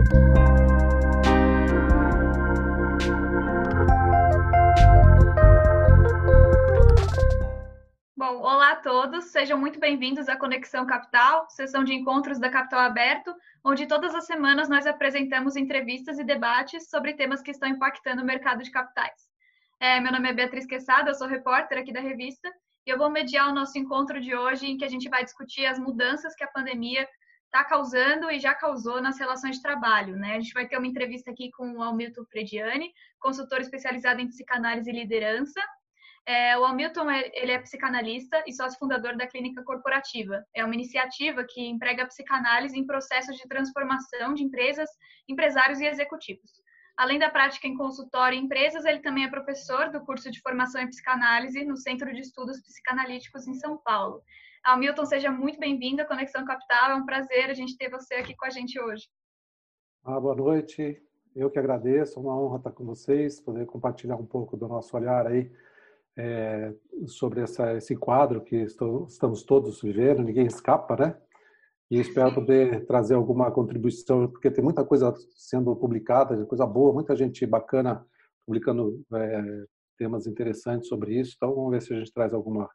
Bom, olá a todos, sejam muito bem-vindos à Conexão Capital, sessão de encontros da Capital Aberto, onde todas as semanas nós apresentamos entrevistas e debates sobre temas que estão impactando o mercado de capitais. É, meu nome é Beatriz Quesada, eu sou repórter aqui da revista, e eu vou mediar o nosso encontro de hoje, em que a gente vai discutir as mudanças que a pandemia está causando e já causou nas relações de trabalho. Né? A gente vai ter uma entrevista aqui com o Hamilton Frediani, consultor especializado em psicanálise e liderança, é, o Hamilton ele é psicanalista e sócio fundador da Clínica Corporativa. É uma iniciativa que emprega a psicanálise em processos de transformação de empresas, empresários e executivos. Além da prática em consultório e empresas, ele também é professor do curso de formação em psicanálise no Centro de Estudos Psicanalíticos em São Paulo. Hamilton, seja muito bem-vindo à Conexão Capital. É um prazer a gente ter você aqui com a gente hoje. Ah, boa noite. Eu que agradeço. É uma honra estar com vocês, poder compartilhar um pouco do nosso olhar aí é, sobre essa, esse quadro que estou, estamos todos vivendo, ninguém escapa, né? E espero poder trazer alguma contribuição, porque tem muita coisa sendo publicada, coisa boa, muita gente bacana publicando é, temas interessantes sobre isso. Então, vamos ver se a gente traz alguma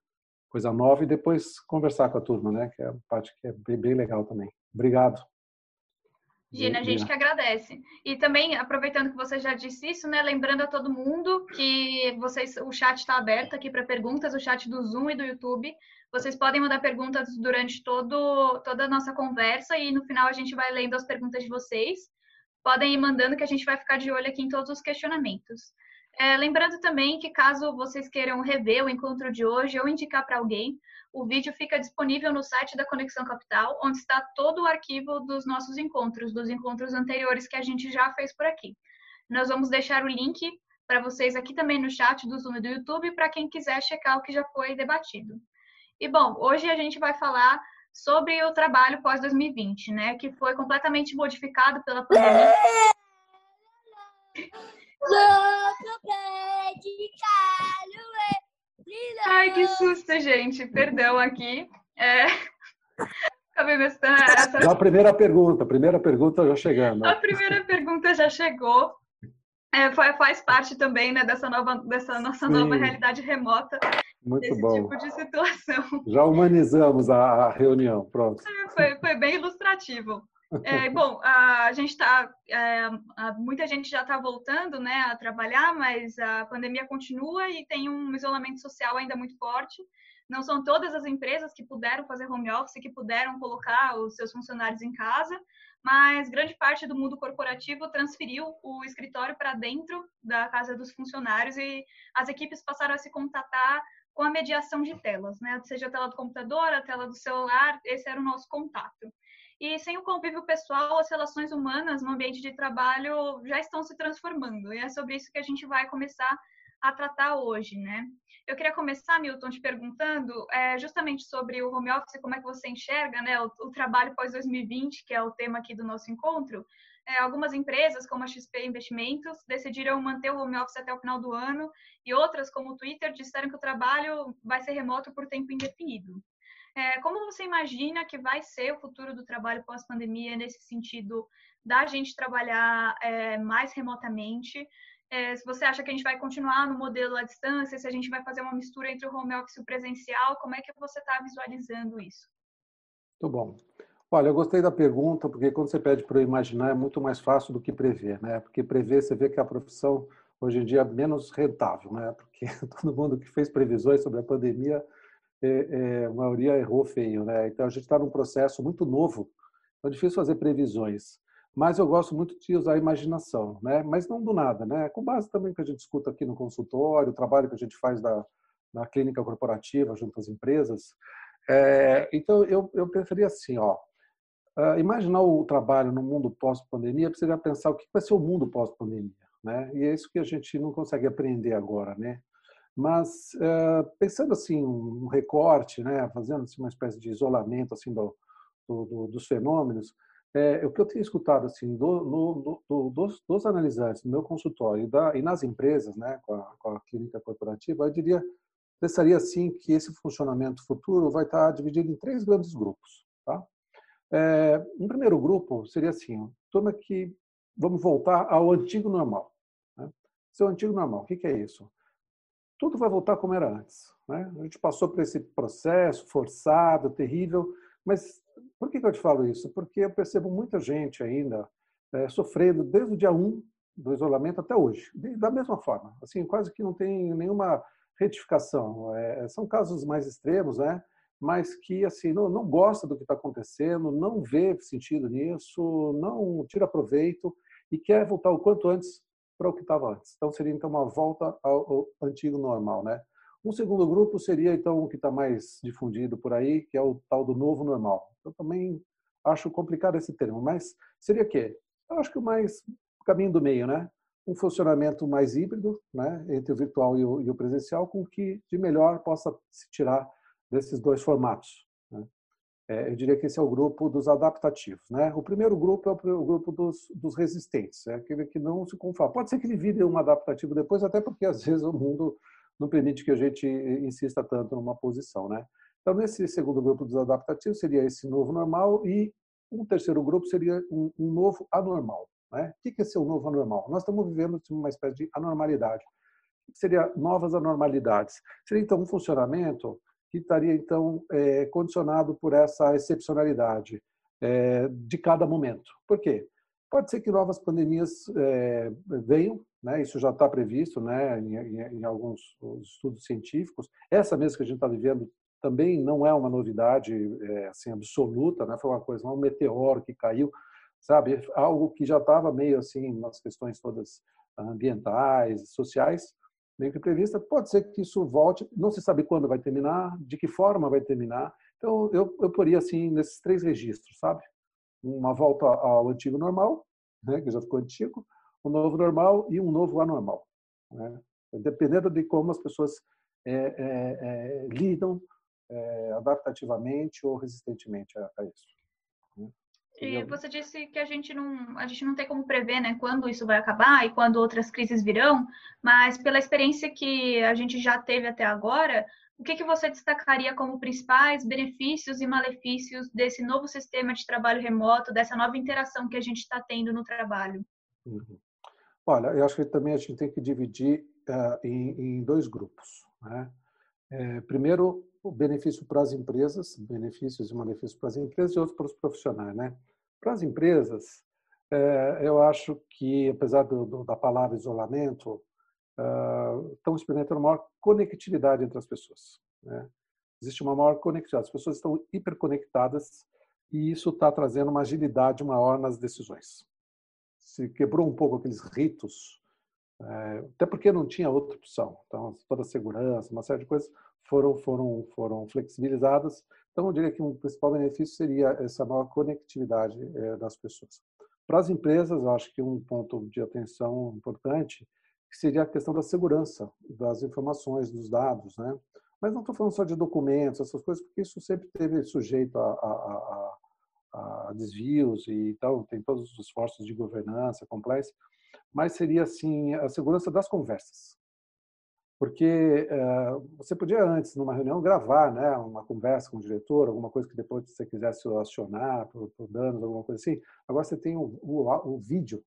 coisa nova e depois conversar com a turma, né? Que é a parte que é bem, bem legal também. Obrigado. Gina, a gente que agradece. E também, aproveitando que você já disse isso, né, lembrando a todo mundo que vocês, o chat está aberto aqui para perguntas, o chat do Zoom e do YouTube. Vocês podem mandar perguntas durante todo, toda a nossa conversa e no final a gente vai lendo as perguntas de vocês. Podem ir mandando que a gente vai ficar de olho aqui em todos os questionamentos. É, lembrando também que caso vocês queiram rever o encontro de hoje ou indicar para alguém, o vídeo fica disponível no site da Conexão Capital, onde está todo o arquivo dos nossos encontros, dos encontros anteriores que a gente já fez por aqui. Nós vamos deixar o link para vocês aqui também no chat do Zoom e do YouTube, para quem quiser checar o que já foi debatido. E bom, hoje a gente vai falar sobre o trabalho pós-2020, né, que foi completamente modificado pela pandemia. Ai, que susto, gente. Perdão aqui. É... Essa... Já a primeira pergunta, a primeira pergunta já chegando. A primeira pergunta já chegou. É, faz parte também né, dessa, nova, dessa nossa Sim. nova realidade remota. Muito desse bom. tipo de situação. Já humanizamos a, reunião, pronto. Foi, foi bem ilustrativo. É, bom, a gente está, é, muita gente já está voltando, né, a trabalhar, mas a pandemia continua e tem um isolamento social ainda muito forte. Não são todas as empresas que puderam fazer home office, que puderam colocar os seus funcionários em casa, mas grande parte do mundo corporativo transferiu o escritório para dentro da casa dos funcionários e as equipes passaram a se contatar com a mediação de telas, né? Seja a tela do computador, a tela do celular, esse era o nosso contato. E sem o convívio pessoal, as relações humanas no ambiente de trabalho já estão se transformando. E é sobre isso que a gente vai começar a tratar hoje, né? Eu queria começar, Milton, te perguntando é, justamente sobre o home office, como é que você enxerga né, o, o trabalho pós-2020, que é o tema aqui do nosso encontro. É, algumas empresas, como a XP Investimentos, decidiram manter o home office até o final do ano, e outras, como o Twitter, disseram que o trabalho vai ser remoto por tempo indefinido. É, como você imagina que vai ser o futuro do trabalho pós-pandemia nesse sentido da gente trabalhar é, mais remotamente? É, se você acha que a gente vai continuar no modelo à distância, se a gente vai fazer uma mistura entre o home office e o presencial, como é que você está visualizando isso? Muito bom. Olha, eu gostei da pergunta, porque quando você pede para eu imaginar é muito mais fácil do que prever, né? Porque prever, você vê que a profissão hoje em dia é menos rentável, né? Porque todo mundo que fez previsões sobre a pandemia é, é, a maioria errou feio, né? Então a gente está num processo muito novo, é difícil fazer previsões. Mas eu gosto muito de usar a imaginação, né? Mas não do nada, né? Com base também que a gente escuta aqui no consultório, o trabalho que a gente faz da, na clínica corporativa junto às empresas. É, então eu, eu pensaria assim, ó, uh, imaginar o trabalho no mundo pós-pandemia, precisaria pensar o que vai ser o mundo pós-pandemia, né? E é isso que a gente não consegue aprender agora, né? Mas uh, pensando assim um recorte, né, fazendo assim, uma espécie de isolamento assim do, do, dos fenômenos, é, o que eu tenho escutado assim do, no, do, dos, dos, analisantes no meu consultório e, da, e nas empresas, né, com a, com a, clínica corporativa, eu diria pensaria assim que esse funcionamento futuro vai estar dividido em três grandes grupos, tá? É, um primeiro grupo seria assim, turma que vamos voltar ao antigo normal. Né? Seu antigo normal, o que, que é isso? Tudo vai voltar como era antes. Né? A gente passou por esse processo forçado, terrível, mas por que, que eu te falo isso? Porque eu percebo muita gente ainda é, sofrendo desde o dia 1 do isolamento até hoje, da mesma forma. Assim, quase que não tem nenhuma retificação. É, são casos mais extremos, né? mas que assim não, não gosta do que está acontecendo, não vê sentido nisso, não tira proveito e quer voltar o quanto antes para o que estava antes. Então seria então uma volta ao, ao antigo normal, né? Um segundo grupo seria então o que está mais difundido por aí, que é o tal do novo normal. Eu também acho complicado esse termo, mas seria o quê? Eu acho que o mais caminho do meio, né? Um funcionamento mais híbrido, né, entre o virtual e o, e o presencial, com que de melhor possa se tirar desses dois formatos. É, eu diria que esse é o grupo dos adaptativos. Né? O primeiro grupo é o grupo dos, dos resistentes, é aquele que não se conforma. Pode ser que ele vire um adaptativo depois, até porque às vezes o mundo não permite que a gente insista tanto numa posição. Né? Então, nesse segundo grupo dos adaptativos, seria esse novo normal, e um terceiro grupo seria um, um novo anormal. Né? O que é ser o novo anormal? Nós estamos vivendo uma espécie de anormalidade. O que seria novas anormalidades? Seria, então, um funcionamento que estaria então é, condicionado por essa excepcionalidade é, de cada momento. Por quê? Pode ser que novas pandemias é, venham, né? isso já está previsto né? Em, em, em, alguns estudos científicos. Essa mesmo que a gente está vivendo também não é uma novidade é, assim absoluta, né? foi uma coisa, um meteoro que caiu, sabe? Algo que já estava meio assim nas questões todas ambientais, sociais, meio que prevista. Pode ser que isso volte, não se sabe quando vai terminar, de que forma vai terminar. Então, eu, eu poria assim nesses três registros, sabe? Uma volta ao antigo normal, né, que já ficou antigo, um novo normal e um novo anormal. Né? Dependendo de como as pessoas é, é, é, lidam é, adaptativamente ou resistentemente a, a isso. E você disse que a gente não, a gente não tem como prever, né, quando isso vai acabar e quando outras crises virão, mas pela experiência que a gente já teve até agora, o que, que você destacaria como principais benefícios e malefícios desse novo sistema de trabalho remoto, dessa nova interação que a gente está tendo no trabalho? Uhum. Olha, eu acho que também a gente tem que dividir uh, em, em, dois grupos. Né? É, primeiro, o benefício para as empresas, benefícios e malefícios para as empresas e outros para os profissionais. Né? Para as empresas, é, eu acho que, apesar do, da palavra isolamento, uh, estão experimentando maior conectividade entre as pessoas. Né? Existe uma maior conectividade, as pessoas estão hiperconectadas e isso está trazendo uma agilidade maior nas decisões. Se quebrou um pouco aqueles ritos, é, até porque não tinha outra opção. Então, toda a segurança, uma série de coisas foram, foram, foram flexibilizadas. Então, eu diria que um principal benefício seria essa maior conectividade é, das pessoas. Para as empresas, eu acho que um ponto de atenção importante seria a questão da segurança das informações, dos dados, né? Mas não estou falando só de documentos, essas coisas, porque isso sempre teve sujeito a, a, a, a desvios e tal, tem todos os esforços de governança, compliance, mas seria assim a segurança das conversas porque uh, você podia antes, numa reunião, gravar né, uma conversa com o diretor, alguma coisa que depois você quisesse acionar por, por danos, alguma coisa assim. Agora você tem o, o, o, vídeo.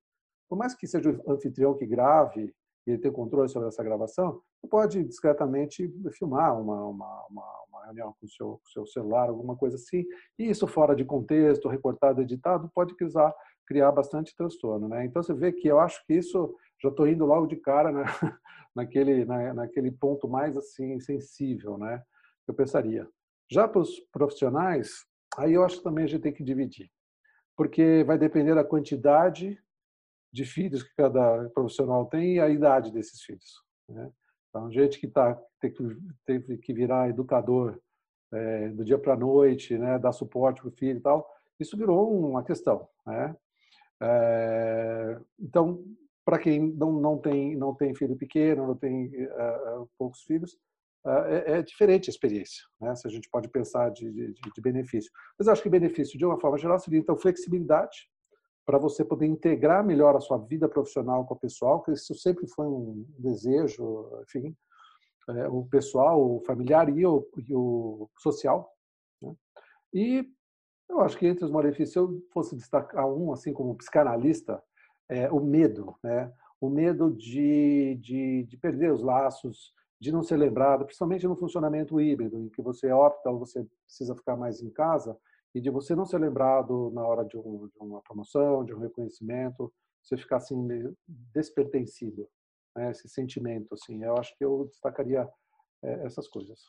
Por mais que seja o anfitrião que grave e ele tenha controle sobre essa gravação, você pode discretamente filmar uma, uma, uma, uma reunião com o seu, com o seu celular, alguma coisa assim. E isso fora de contexto, recortado, editado, pode criar, criar bastante transtorno. Né? Então você vê que eu acho que isso, já estou indo logo de cara, né? naquele, na, naquele ponto mais assim sensível, né? Eu pensaria. Já para os profissionais, aí eu acho que também a gente tem que dividir, porque vai depender da quantidade de filhos que cada profissional tem e a idade desses filhos. Né? Então, gente que tá teve que virar educador é, do dia para a noite, né, dar suporte para o filho e tal, isso virou uma questão, né? É, então, para quem não, não, tem, não tem filho pequeno, não tem uh, poucos filhos, uh, é, é, diferente a experiência, né? se a gente pode pensar de, de, de benefício. Mas acho que benefício, de uma forma geral, seria, então, flexibilidade para você poder integrar melhor a sua vida profissional com a pessoal, que isso sempre foi um desejo, enfim, é, o pessoal, o familiar e o, e o social. Né? E Eu acho que entre os malefícios, se eu fosse destacar um, assim como psicanalista, é o medo, né? O medo de, de, de perder os laços, de não ser lembrado, principalmente no funcionamento híbrido, em que você opta ou você precisa ficar mais em casa, e de você não ser lembrado na hora de, um, de uma promoção, de um reconhecimento, você ficar assim despertencido, né? esse sentimento assim. Eu acho que eu destacaria é, essas coisas.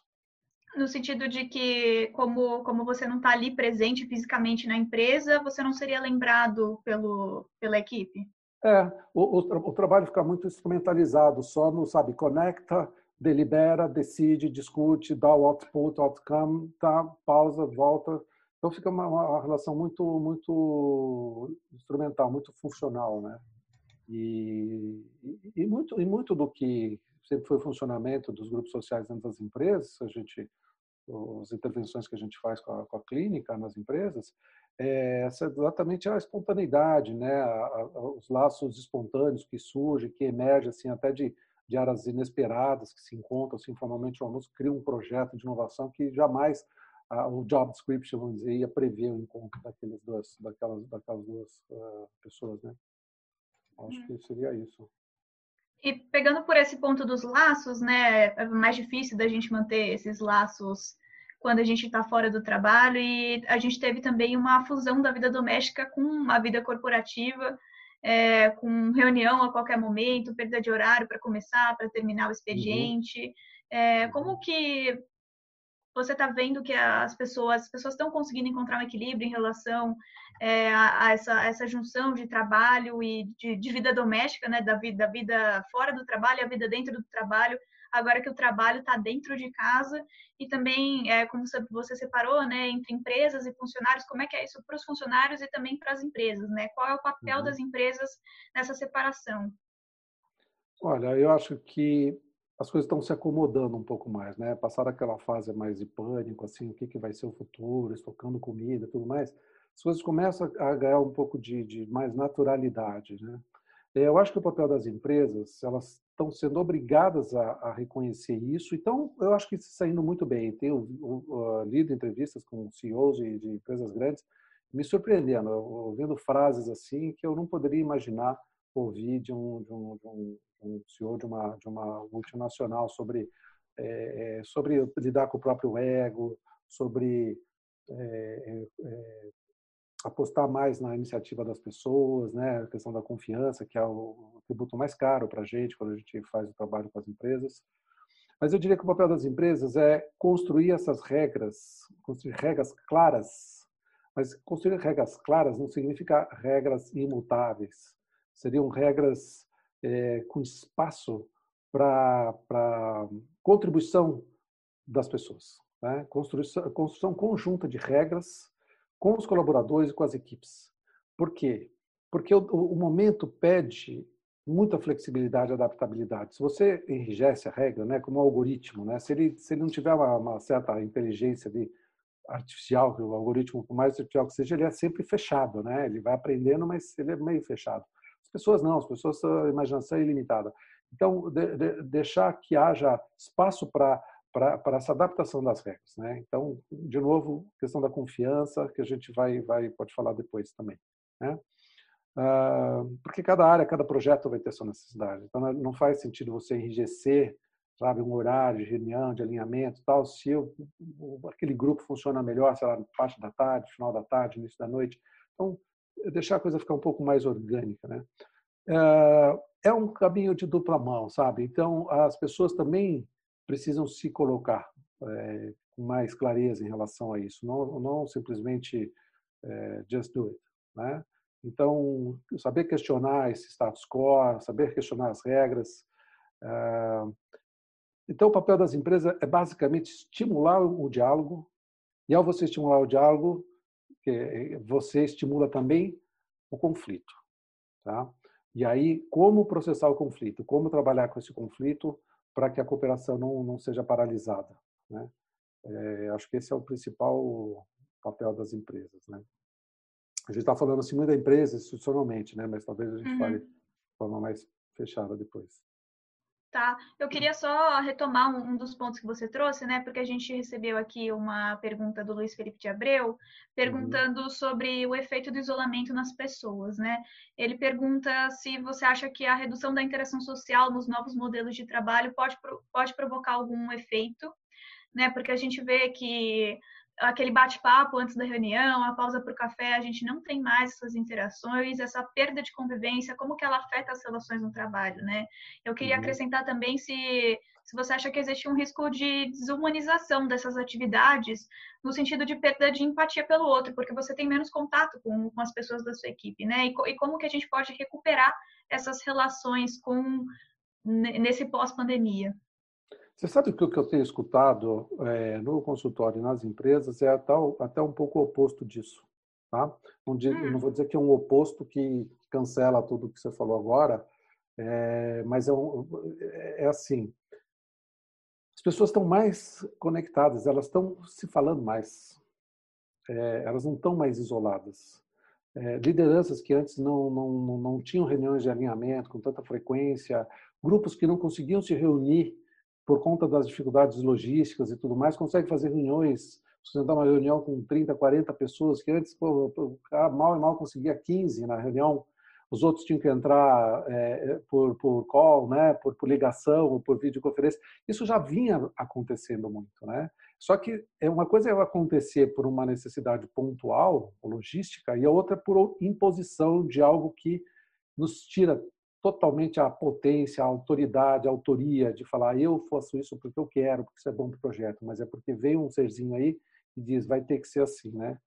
No sentido de que, como, como você não está ali presente fisicamente na empresa, você não seria lembrado pelo, pela equipe? É, o, o, o trabalho fica muito instrumentalizado, só no, sabe, conecta, delibera, decide, discute, dá o output, outcome, tá, pausa, volta. Então fica uma, uma relação muito, muito instrumental, muito funcional, né? E, e, muito, e muito do que sempre foi o funcionamento dos grupos sociais dentro das empresas, a gente, as intervenções que a gente faz com a, com a clínica nas empresas, é essa, exatamente a espontaneidade, né? A, a, os laços espontâneos que surgem, que emergem assim, até de, de áreas inesperadas que se encontram assim, formalmente o almoço, cria um projeto de inovação que jamais o job description, vamos dizer, ia prever o encontro daqueles duas, daquelas, daquelas duas uh, pessoas, né? Acho que seria isso. E pegando por esse ponto dos laços, né, é mais difícil da gente manter esses laços quando a gente está fora do trabalho e a gente teve também uma fusão da vida doméstica com a vida corporativa, é, com reunião a qualquer momento, perda de horário para começar, para terminar o uhum. expediente. Uhum. É, como que você está vendo que as pessoas as pessoas estão conseguindo encontrar um equilíbrio em relação é, a, a, essa, essa junção de trabalho e de, de, vida doméstica, né, da vida, da vida fora do trabalho e a vida dentro do trabalho, agora que o trabalho está dentro de casa e também, é, como você separou, né, entre empresas e funcionários, como é que é isso para os funcionários e também para as empresas, né? Qual é o papel uhum. das empresas nessa separação? Olha, eu acho que as coisas estão se acomodando um pouco mais, né? Passaram aquela fase mais de pânico, assim, o que, que vai ser o futuro, estocando comida, tudo mais. As coisas começam a ganhar um pouco de, de mais naturalidade, né? Eu acho que o papel das empresas, elas estão sendo obrigadas a, a reconhecer isso. Então, eu acho que está saindo muito bem. Tenho uh, lido entrevistas com CEOs de, de empresas grandes, me surpreendendo, ouvindo frases assim que eu não poderia imaginar ouvir de um, de um, de um um CEO de uma, de uma multinacional sobre, é, sobre lidar com o próprio ego, sobre é, é, apostar mais na iniciativa das pessoas, né? a questão da confiança, que é o tributo mais caro para a gente quando a gente faz o trabalho com as empresas. Mas eu diria que o papel das empresas é construir essas regras, construir regras claras. Mas construir regras claras não significa regras imutáveis. Seriam regras é, com espaço para contribuição das pessoas. Né? Construção, construção conjunta de regras com os colaboradores e com as equipes. Por quê? Porque o, o momento pede muita flexibilidade e adaptabilidade. Se você enrijece a regra, né, como um algoritmo, né, se, ele, se ele não tiver uma, uma certa inteligência de artificial, o algoritmo, por mais artificial que seja, ele é sempre fechado, né? Ele vai aprendendo, mas ele é meio fechado. As pessoas não, as pessoas a imaginação ilimitada. Então, de, de, deixar que haja espaço para para essa adaptação das regras, né? Então, de novo, questão da confiança que a gente vai vai pode falar depois também, né? Uh, porque cada área, cada projeto vai ter sua necessidade. Então, não faz sentido você enrijecer, sabe, um horário de reunião, de alinhamento, tal. Se eu, aquele grupo funciona melhor, sei lá, parte da tarde, final da tarde, início da noite. Então, deixar a coisa ficar um pouco mais orgânica, né? Eh, é um caminho de dupla mão, sabe? Então, as pessoas também precisam se colocar é, com mais clareza em relação a isso, não, não simplesmente é, just do it, né? Então, saber questionar esse status quo, saber questionar as regras. É... Então, o papel das empresas é basicamente estimular o diálogo, e ao você estimular o diálogo, você estimula também o conflito. Tá? E aí, como processar o conflito? Como trabalhar com esse conflito para que a cooperação não, não seja paralisada? Né? É, acho que esse é o principal papel das empresas. Né? A gente está falando assim muito da empresa institucionalmente, né? mas talvez a gente uhum. fale de forma mais fechada depois. Tá, eu queria só retomar um, dos pontos que você trouxe, né? Porque a gente recebeu aqui uma pergunta do Luiz Felipe de Abreu, perguntando uhum. sobre o efeito do isolamento nas pessoas, né? Ele pergunta se você acha que a redução da interação social nos novos modelos de trabalho pode, pode provocar algum efeito, né? Porque a gente vê que aquele bate-papo antes da reunião, a pausa para o café, a gente não tem mais essas interações, essa perda de convivência, como que ela afeta as relações no trabalho, né? Eu queria uhum. acrescentar também se, se você acha que existe um risco de desumanização dessas atividades, no sentido de perda de empatia pelo outro, porque você tem menos contato com, com as pessoas da sua equipe, né? E, e como que a gente pode recuperar essas relações com nesse pós-pandemia? Você sabe que o que eu tenho escutado é, no consultório e nas empresas é até, até um pouco o oposto disso. Tá? Não, hum. não vou dizer que é um oposto que cancela tudo que você falou agora, é, mas é, um, é, assim. As pessoas estão mais conectadas, elas estão se falando mais, é, elas não estão mais isoladas. É, lideranças que antes não, não, não, não tinham reuniões de alinhamento com tanta frequência, grupos que não conseguiam se reunir por conta das dificuldades logísticas e tudo mais, consegue fazer reuniões, sustentar uma reunião com 30, 40 pessoas, que antes o cara mal e mal conseguia 15 na reunião, os outros tinham que entrar é, por, por call, né, por, por ligação ou por videoconferência. Isso já vinha acontecendo muito, né? Só que é uma coisa é acontecer por uma necessidade pontual, logística, e a outra por imposição de algo que nos tira totalmente a potência, a autoridade, a autoria de falar eu faço isso porque eu quero, porque isso é bom para o projeto, mas é porque veio um serzinho aí e diz vai ter que ser assim, né?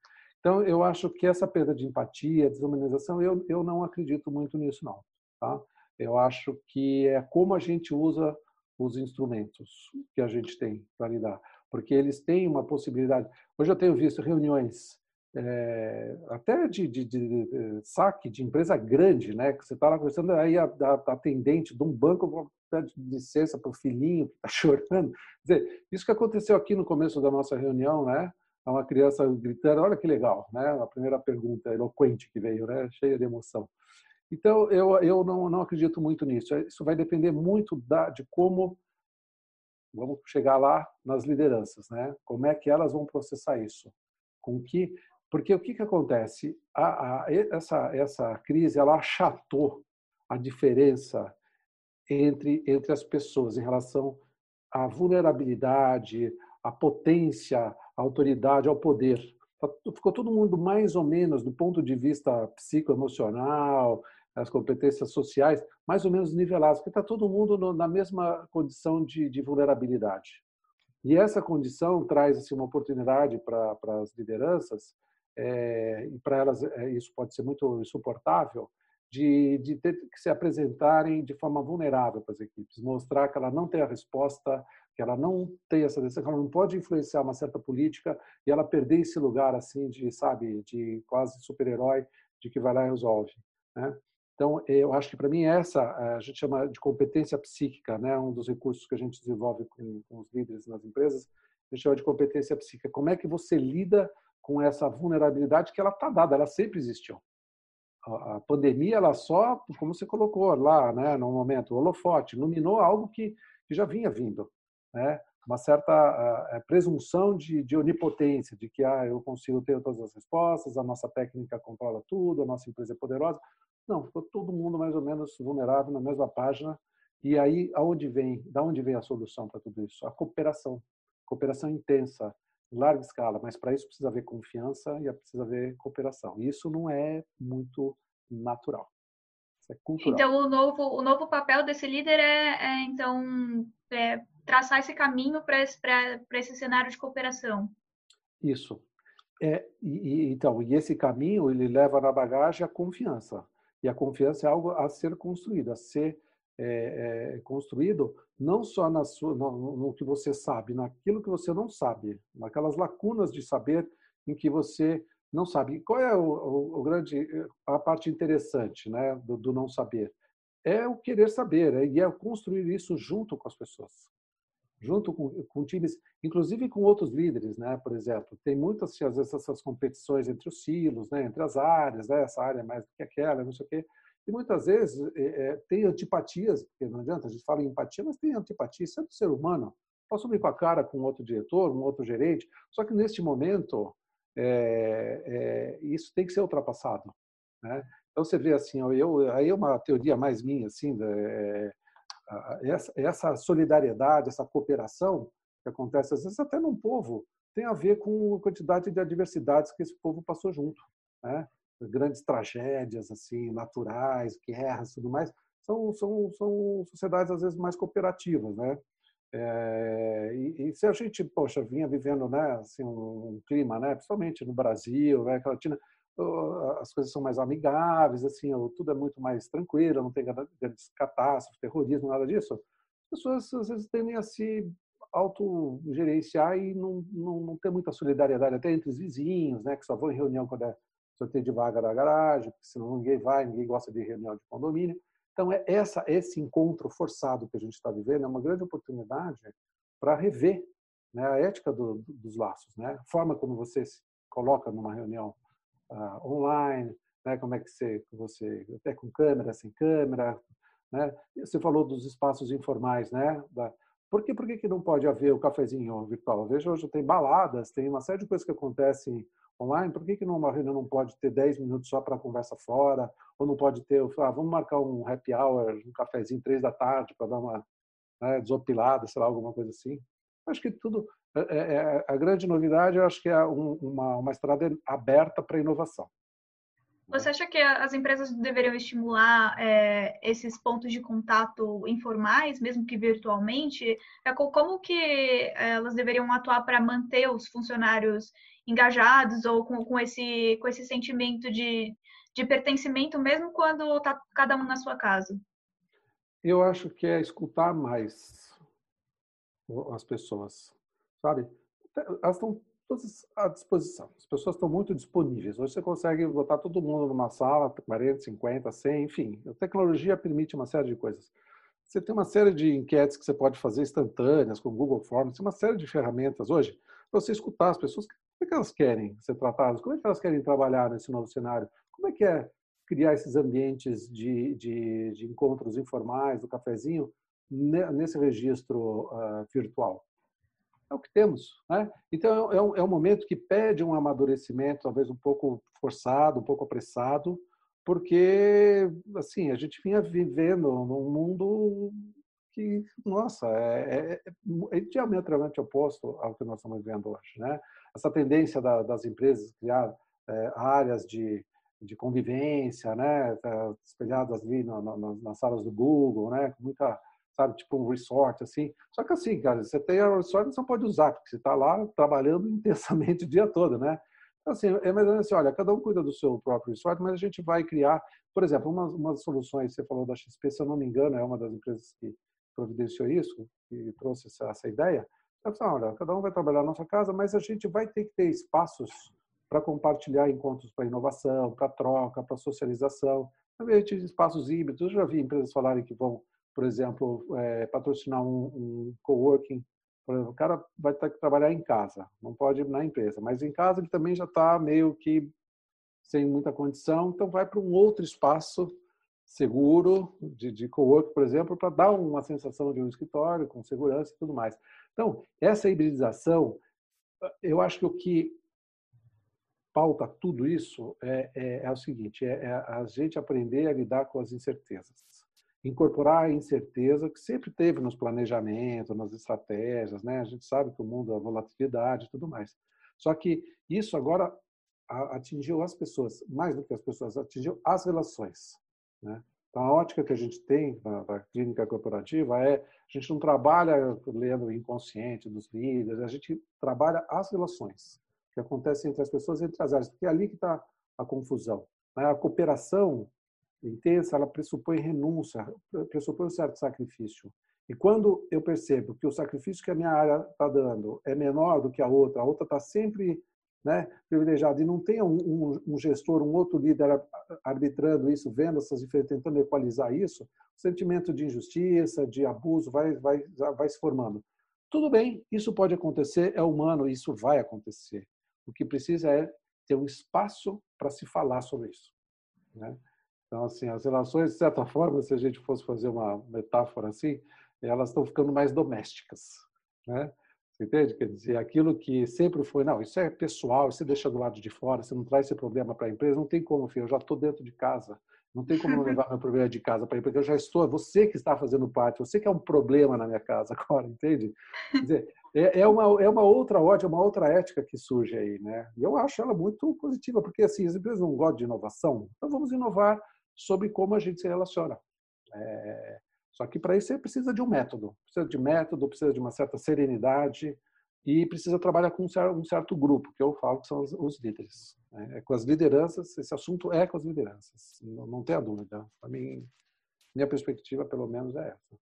Então eu acho que essa perda de empatia, desumanização, eu eu não acredito muito nisso não, tá? Eu acho que é como a gente usa os instrumentos que a gente tem para lidar, porque eles têm uma possibilidade. Hoje eu tenho visto reuniões é, até de, de, de, de, saque de empresa grande, né? Que você está lá conversando, aí a, a, a, atendente de um banco pede licença para o filhinho que está chorando. Quer dizer, isso que aconteceu aqui no começo da nossa reunião, né? Uma criança gritando, olha que legal, né? A primeira pergunta eloquente que veio, né? Cheia de emoção. Então, eu, eu não, não acredito muito nisso. Isso vai depender muito da, de como vamos chegar lá nas lideranças, né? Como é que elas vão processar isso? Com que porque o que, que acontece? A, a, essa, essa crise ela achatou a diferença entre, entre as pessoas em relação à vulnerabilidade, à potência, à autoridade, ao poder. Tá, ficou todo mundo mais ou menos, do ponto de vista psicoemocional, as competências sociais, mais ou menos nivelados, porque está todo mundo na mesma condição de, de vulnerabilidade. E essa condição traz assim, uma oportunidade para as lideranças é, e para elas é, isso pode ser muito insuportável, de, de ter que se apresentarem de forma vulnerável para as equipes, mostrar que ela não tem a resposta, que ela não tem essa decisão, que ela não pode influenciar uma certa política e ela perder esse lugar assim de, sabe, de quase super-herói, de que vai lá e resolve. Né? Então, eu acho que para mim essa a gente chama de competência psíquica, né? Um dos recursos que a gente desenvolve com, com os líderes nas empresas, a gente chama de competência psíquica. Como é que você lida com essa vulnerabilidade que ela está dada, ela sempre existiu. A pandemia, ela só, como você colocou lá, né, no momento, o holofote, iluminou algo que, que já vinha vindo, né? Uma certa é, presunção de, de onipotência, de que ah, eu consigo ter todas as respostas, a nossa técnica controla tudo, a nossa empresa é poderosa. Não, ficou todo mundo mais ou menos vulnerável na mesma página. E aí, aonde vem, da onde vem a solução para tudo isso? A cooperação, cooperação intensa, larga escala, mas para isso precisa haver confiança e precisa haver cooperação. E isso não é muito natural. Isso é cultural. Então, o novo, o novo papel desse líder é, é então, é, traçar esse caminho para esse, esse cenário de cooperação. Isso. É, e, e, então, e esse caminho, ele leva na bagagem a confiança. E a confiança é algo a ser construído, a ser é, é, construído não só na sua, no, no, que você sabe, naquilo que você não sabe, naquelas lacunas de saber em que você não sabe. Qual é o, o, o grande, a parte interessante, né, do, do, não saber? É o querer saber, é, e é construir isso junto com as pessoas, junto com, com times, inclusive com outros líderes, né? Por exemplo, tem muitas às vezes essas competições entre os silos, né, entre as áreas, né, essa área é mais do que aquela, não sei o quê E muitas vezes é, tem antipatias, porque não adianta, a gente fala em empatia, mas tem antipatia, isso é do ser humano. Posso vir com a cara com outro diretor, um outro gerente, só que neste momento é, é, isso tem que ser ultrapassado. Né? Então você vê assim, eu, aí é uma teoria mais minha, assim, é, essa, essa solidariedade, essa cooperação que acontece às vezes até num povo, tem a ver com a quantidade de adversidades que esse povo passou junto. Né? Grandes tragédias assim naturais, guerras, tudo mais, são, são, são sociedades às vezes mais cooperativas, né? É, e, e, se a gente, poxa, vinha vivendo, né, assim, um, um clima, né, principalmente no Brasil, né, Latina, as coisas são mais amigáveis, assim, tudo é muito mais tranquilo, não tem grandes catástrofes, terrorismo, nada disso. As pessoas às vezes tendem a se autogerenciar e não, não, não ter muita solidariedade até entre os vizinhos, né, que só vão em reunião quando é sorteio de vaga da garagem, porque senão ninguém vai, ninguém gosta de reunião de condomínio. Então, é essa, esse encontro forçado que a gente está vivendo é uma grande oportunidade para rever né, a ética do, dos laços, né? a forma como você se coloca numa reunião uh, online, né, como é que você, você, até com câmera, sem câmera. Né? Você falou dos espaços informais, né? Da, por que, por que, que não pode haver o cafezinho virtual? Veja, hoje tem baladas, tem uma série de coisas que acontecem online. Por que, que numa reunião não pode ter 10 minutos só para conversa fora? Ou não pode ter, ah, vamos marcar um happy hour, um cafezinho três da tarde para dar uma né, desopilada, sei lá, alguma coisa assim? Acho que tudo. É, é, é a grande novidade, eu acho que é um, uma, uma estrada aberta para inovação. Você acha que as empresas deveriam estimular é, esses pontos de contato informais, mesmo que virtualmente? É, como que elas deveriam atuar para manter os funcionários engajados ou com, com, esse, com esse sentimento de, de pertencimento, mesmo quando está cada um na sua casa? Eu acho que é escutar mais as pessoas, sabe? Elas estão todas à disposição. As pessoas estão muito disponíveis. Hoje você consegue botar todo mundo numa sala, 40, 50, 100, enfim. A tecnologia permite uma série de coisas. Você tem uma série de enquetes que você pode fazer instantâneas, com Google Forms, uma série de ferramentas hoje para você escutar as pessoas. Como é que elas querem ser tratadas? Como é que elas querem trabalhar nesse novo cenário? Como é que é criar esses ambientes de, de, de encontros informais, do cafezinho, nesse registro uh, virtual? é o que temos. Né? Então, é um, é um momento que pede um amadurecimento, talvez um pouco forçado, um pouco apressado, porque, assim, a gente vinha vivendo num mundo que, nossa, é, é, é diametralmente oposto ao que nós estamos vivendo hoje. Né? Essa tendência da, das empresas criar é, áreas de, de convivência, né, tá espelhadas ali no, no, nas salas do Google, né, com muita sabe? Tipo um resort, assim. Só que assim, cara, você tem a resort, você não pode usar, porque você está lá trabalhando intensamente o dia todo, né? Então, assim, é mais ou menos assim, olha, cada um cuida do seu próprio resort, mas a gente vai criar, por exemplo, umas, umas soluções, você falou da XP, se eu não me engano, é uma das empresas que providenciou isso, que trouxe essa, essa ideia. Olha, cada um vai trabalhar na nossa casa, mas a gente vai ter que ter espaços para compartilhar encontros para inovação, para troca, para socialização. Também espaços híbridos. Eu já vi empresas falarem que vão por exemplo, é, patrocinar um, um coworking, o cara vai ter que trabalhar em casa, não pode ir na empresa, mas em casa ele também já está meio que sem muita condição, então vai para um outro espaço seguro de, de por exemplo, para dar uma sensação de um escritório com segurança e tudo mais. Então, essa hibridização, eu acho que o que pauta tudo isso é, é, é o seguinte: é, é a gente aprender a lidar com as incertezas incorporar a incerteza que sempre teve nos planejamentos, nas estratégias, né? A gente sabe que o mundo é volatilidade e tudo mais. Só que isso agora atingiu as pessoas, mais do que as pessoas, atingiu as relações, né? Então, a ótica que a gente tem na, clínica corporativa é a gente não trabalha lendo o inconsciente dos líderes, a gente trabalha as relações que acontecem entre as pessoas, entre as áreas, porque é ali que está a confusão. Né? A cooperação intensa, ela pressupõe renúncia, pressupõe um certo sacrifício. E quando eu percebo que o sacrifício que a minha área está dando é menor do que a outra, a outra está sempre né, privilegiada e não tem um, um, um, gestor, um outro líder arbitrando isso, vendo essas diferenças, tentando equalizar isso, o sentimento de injustiça, de abuso vai, vai, vai se formando. Tudo bem, isso pode acontecer, é humano, isso vai acontecer. O que precisa é ter um espaço para se falar sobre isso. Né? Então, assim, as relações, de certa forma, se a gente fosse fazer uma metáfora assim, elas estão ficando mais domésticas, né? Você entende? Quer dizer, aquilo que sempre foi, não, isso é pessoal, você deixa do lado de fora, você não traz esse problema para a empresa, não tem como, filho, eu já estou dentro de casa, não tem como levar meu problema de casa para a empresa, eu já estou, é você que está fazendo parte, você que é um problema na minha casa agora, entende? Quer dizer, é, é uma, é uma outra ódio, é uma outra ética que surge aí, né? E eu acho ela muito positiva, porque assim, as empresas não gostam de inovação, então vamos inovar sobre como a gente se relaciona. É, só que para isso você precisa de um método, precisa de método, precisa de uma certa serenidade e precisa trabalhar com um certo grupo, que eu falo que são os líderes. Né? É com as lideranças, esse assunto é com as lideranças, não, tenha dúvida. Para mim, minha perspectiva, pelo menos, é essa.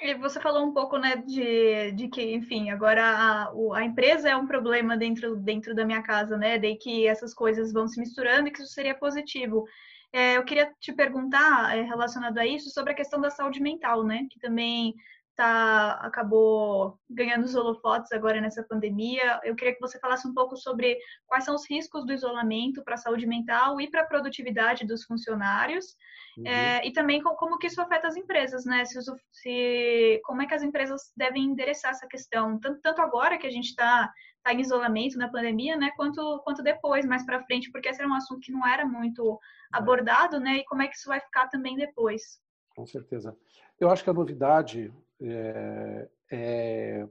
E você falou um pouco, né, de, de que, enfim, agora a, a empresa é um problema dentro, dentro da minha casa, né, de que essas coisas vão se misturando e que isso seria positivo. É, eu queria te perguntar, é, relacionado a isso, sobre a questão da saúde mental, né? Que também tá, acabou ganhando os holofotes agora nessa pandemia. Eu queria que você falasse um pouco sobre quais são os riscos do isolamento para a saúde mental e para a produtividade dos funcionários. Uhum. É, e também como, como, que isso afeta as empresas, né? Se, se, como é que as empresas devem endereçar essa questão, tanto, tanto agora que a gente está tá em isolamento na pandemia, né? Quanto, quanto depois, mais para frente, porque esse era um assunto que não era muito abordado, né? E como é que isso vai ficar também depois? Com certeza. Eu acho que a novidade é, é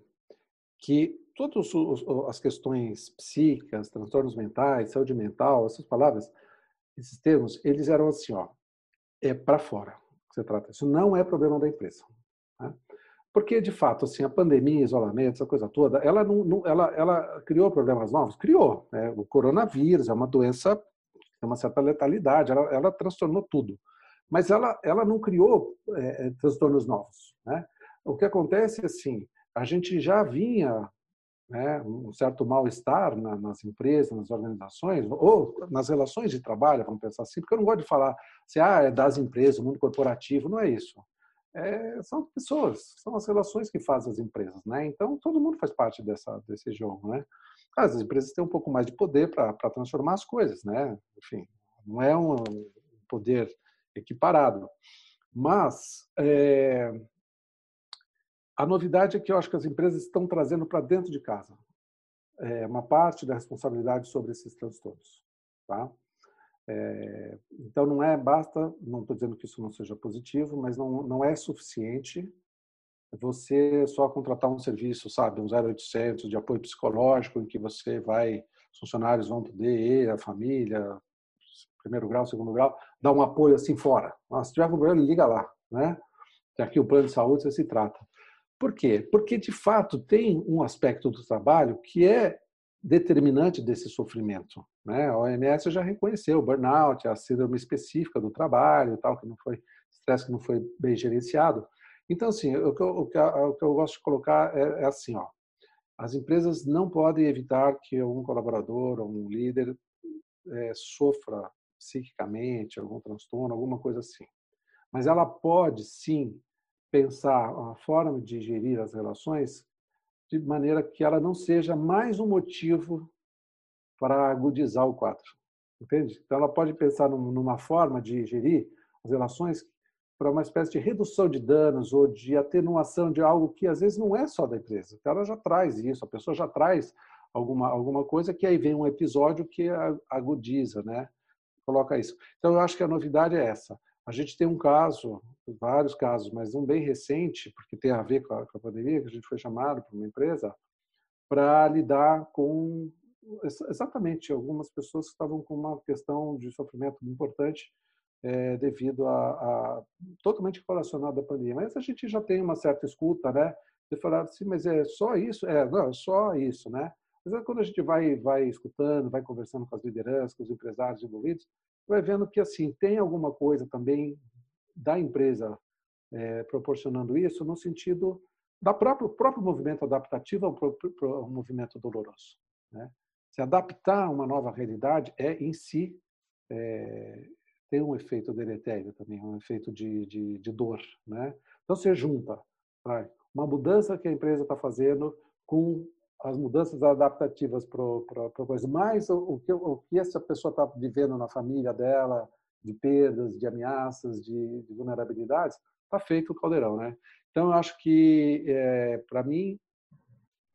que todas as questões psíquicas, transtornos mentais, saúde mental, essas palavras, esses termos, eles eram assim, ó, é para fora que você trata. Isso não é problema da empresa. Né? Porque, de fato, assim, a pandemia, isolamento, essa coisa toda, ela, não, não ela, ela criou problemas novos? Criou. Né? O coronavírus é uma doença tem uma certa letalidade, ela, ela transtornou tudo. Mas ela, ela não criou é, transtornos novos. Né? O que acontece assim, a gente já vinha né, um certo mal-estar na, nas empresas, nas organizações, ou nas relações de trabalho, vamos pensar assim, porque eu não gosto de falar assim, ah, é das empresas, mundo corporativo, não é isso. É, são pessoas, são as relações que fazem as empresas, né? Então todo mundo faz parte dessa desse jogo, né? As empresas têm um pouco mais de poder para transformar as coisas, né? Enfim, não é um poder equiparado, mas é, a novidade é que eu acho que as empresas estão trazendo para dentro de casa é, uma parte da responsabilidade sobre esses transtornos, tá? É, então não é basta, não estou dizendo que isso não seja positivo, mas não, não é suficiente você só contratar um serviço, sabe, um 0800 de apoio psicológico em que você vai, os funcionários vão poder ir, a família, primeiro grau, segundo grau, dar um apoio assim fora. Mas, se tiver problema, liga lá, né? Que aqui o plano de saúde você se trata. Por quê? Porque de fato tem um aspecto do trabalho que é determinante desse sofrimento. Né? A OMS já reconheceu o burnout, a síndrome específica do trabalho, tal que não foi estresse que não foi bem gerenciado. Então, assim, o que eu, o que eu gosto de colocar é, é, assim, ó, as empresas não podem evitar que um colaborador ou um líder é, sofra psiquicamente algum transtorno, alguma coisa assim. Mas ela pode, sim, pensar a forma de gerir as relações de maneira que ela não seja mais um motivo para agudizar o quadro. Entende? Então, ela pode pensar numa forma de gerir as relações para uma espécie de redução de danos ou de atenuação de algo que às vezes não é só da empresa. Ela já traz isso, a pessoa já traz alguma, alguma coisa que aí vem um episódio que agudiza, né? Coloca isso. Então, eu acho que a novidade é essa. A gente tem um caso, vários casos, mas um bem recente, porque tem a ver com a, com a pandemia, que a gente foi chamado para uma empresa para lidar com exatamente algumas pessoas que estavam com uma questão de sofrimento importante é, devido a, a, totalmente relacionado à pandemia. Mas a gente já tem uma certa escuta, né? De falar assim, mas é só isso? É, não, é só isso, né? Mas é quando a gente vai, vai escutando, vai conversando com as lideranças, com os empresários envolvidos, vai vendo que assim tem alguma coisa também da empresa é, proporcionando isso no sentido da próprio próprio movimento adaptativo ao, próprio, ao movimento doloroso. Né? Se adaptar a uma nova realidade é em si é, tem um efeito deletério também, um efeito de, de, de dor. Né? Então, você junta vai, uma mudança que a empresa está fazendo com as mudanças adaptativas para coisa, mais o, o, que, o que essa pessoa está vivendo na família dela, de perdas, de ameaças, de, de vulnerabilidades, está feito o caldeirão, né? Então, eu acho que, é, para mim,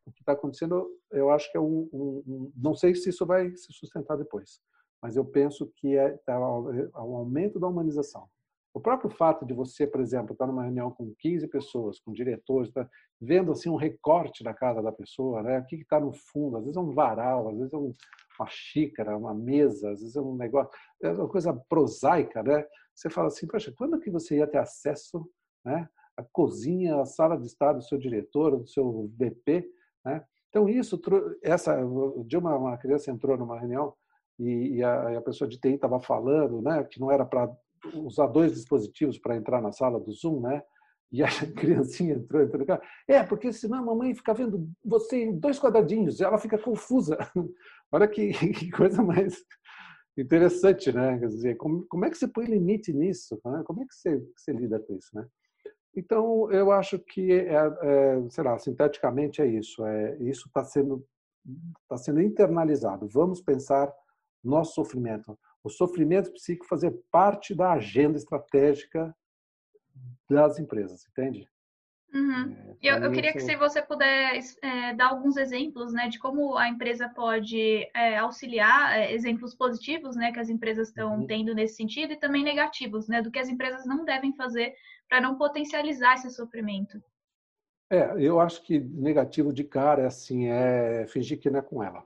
o que está acontecendo, eu acho que é um, um, um, Não sei se isso vai se sustentar depois, mas eu penso que é, é um aumento da humanização. O próprio fato de você, por exemplo, estar numa reunião com 15 pessoas, com diretores, tá vendo assim um recorte da casa da pessoa, né? O que está no fundo? Às vezes é um varal, às vezes é um, uma xícara, uma mesa, às vezes é um negócio, é uma coisa prosaica, né? Você fala assim, poxa, quando que você ia ter acesso, né? A cozinha, a sala de estar do seu diretor, do seu VP, né? Então isso, essa, de uma, uma criança entrou numa reunião e, a, e a pessoa de TI estava falando, né? Que não era para usar dois dispositivos para entrar na sala do Zoom, né? E a criancinha entrou, entrou no carro. É, porque senão a mamãe fica vendo você em dois quadradinhos, ela fica confusa. Olha que, que coisa mais interessante, né? Quer dizer, como, como é que você põe limite nisso? Né? Como é que você, você lida com isso, né? Então, eu acho que, é, é, sei lá, sinteticamente é isso. É, isso está sendo, tá sendo internalizado. Vamos pensar nosso sofrimento. O sofrimento psíquico fazer parte da agenda estratégica das empresas, entende? Uhum. É, eu, eu, queria que se você puder é, dar alguns exemplos, né, de como a empresa pode é, auxiliar, é, exemplos positivos, né, que as empresas estão uhum. tendo nesse sentido e também negativos, né, do que as empresas não devem fazer para não potencializar esse sofrimento. É, eu acho que negativo de cara assim, é fingir que não é com ela.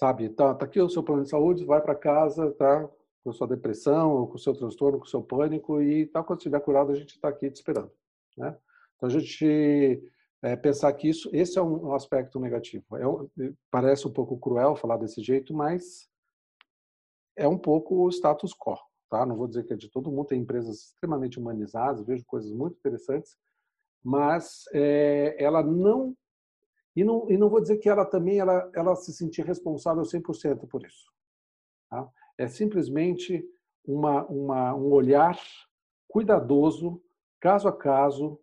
Sabe, tá, tá aqui o seu plano de saúde, vai para casa, tá? Com sua depressão, com seu transtorno, com seu pânico e tal, quando estiver curado a gente está aqui te esperando, né? Então a gente é, pensar que isso, esse é um aspecto negativo. É, parece um pouco cruel falar desse jeito, mas é um pouco o status quo. Tá? Não vou dizer que é de todo mundo, tem empresas extremamente humanizadas, vejo coisas muito interessantes, mas é, ela não e não, e não vou dizer que ela também ela, ela se sentir responsável 100% por isso. Tá? É simplesmente uma, uma, um olhar cuidadoso, caso a caso,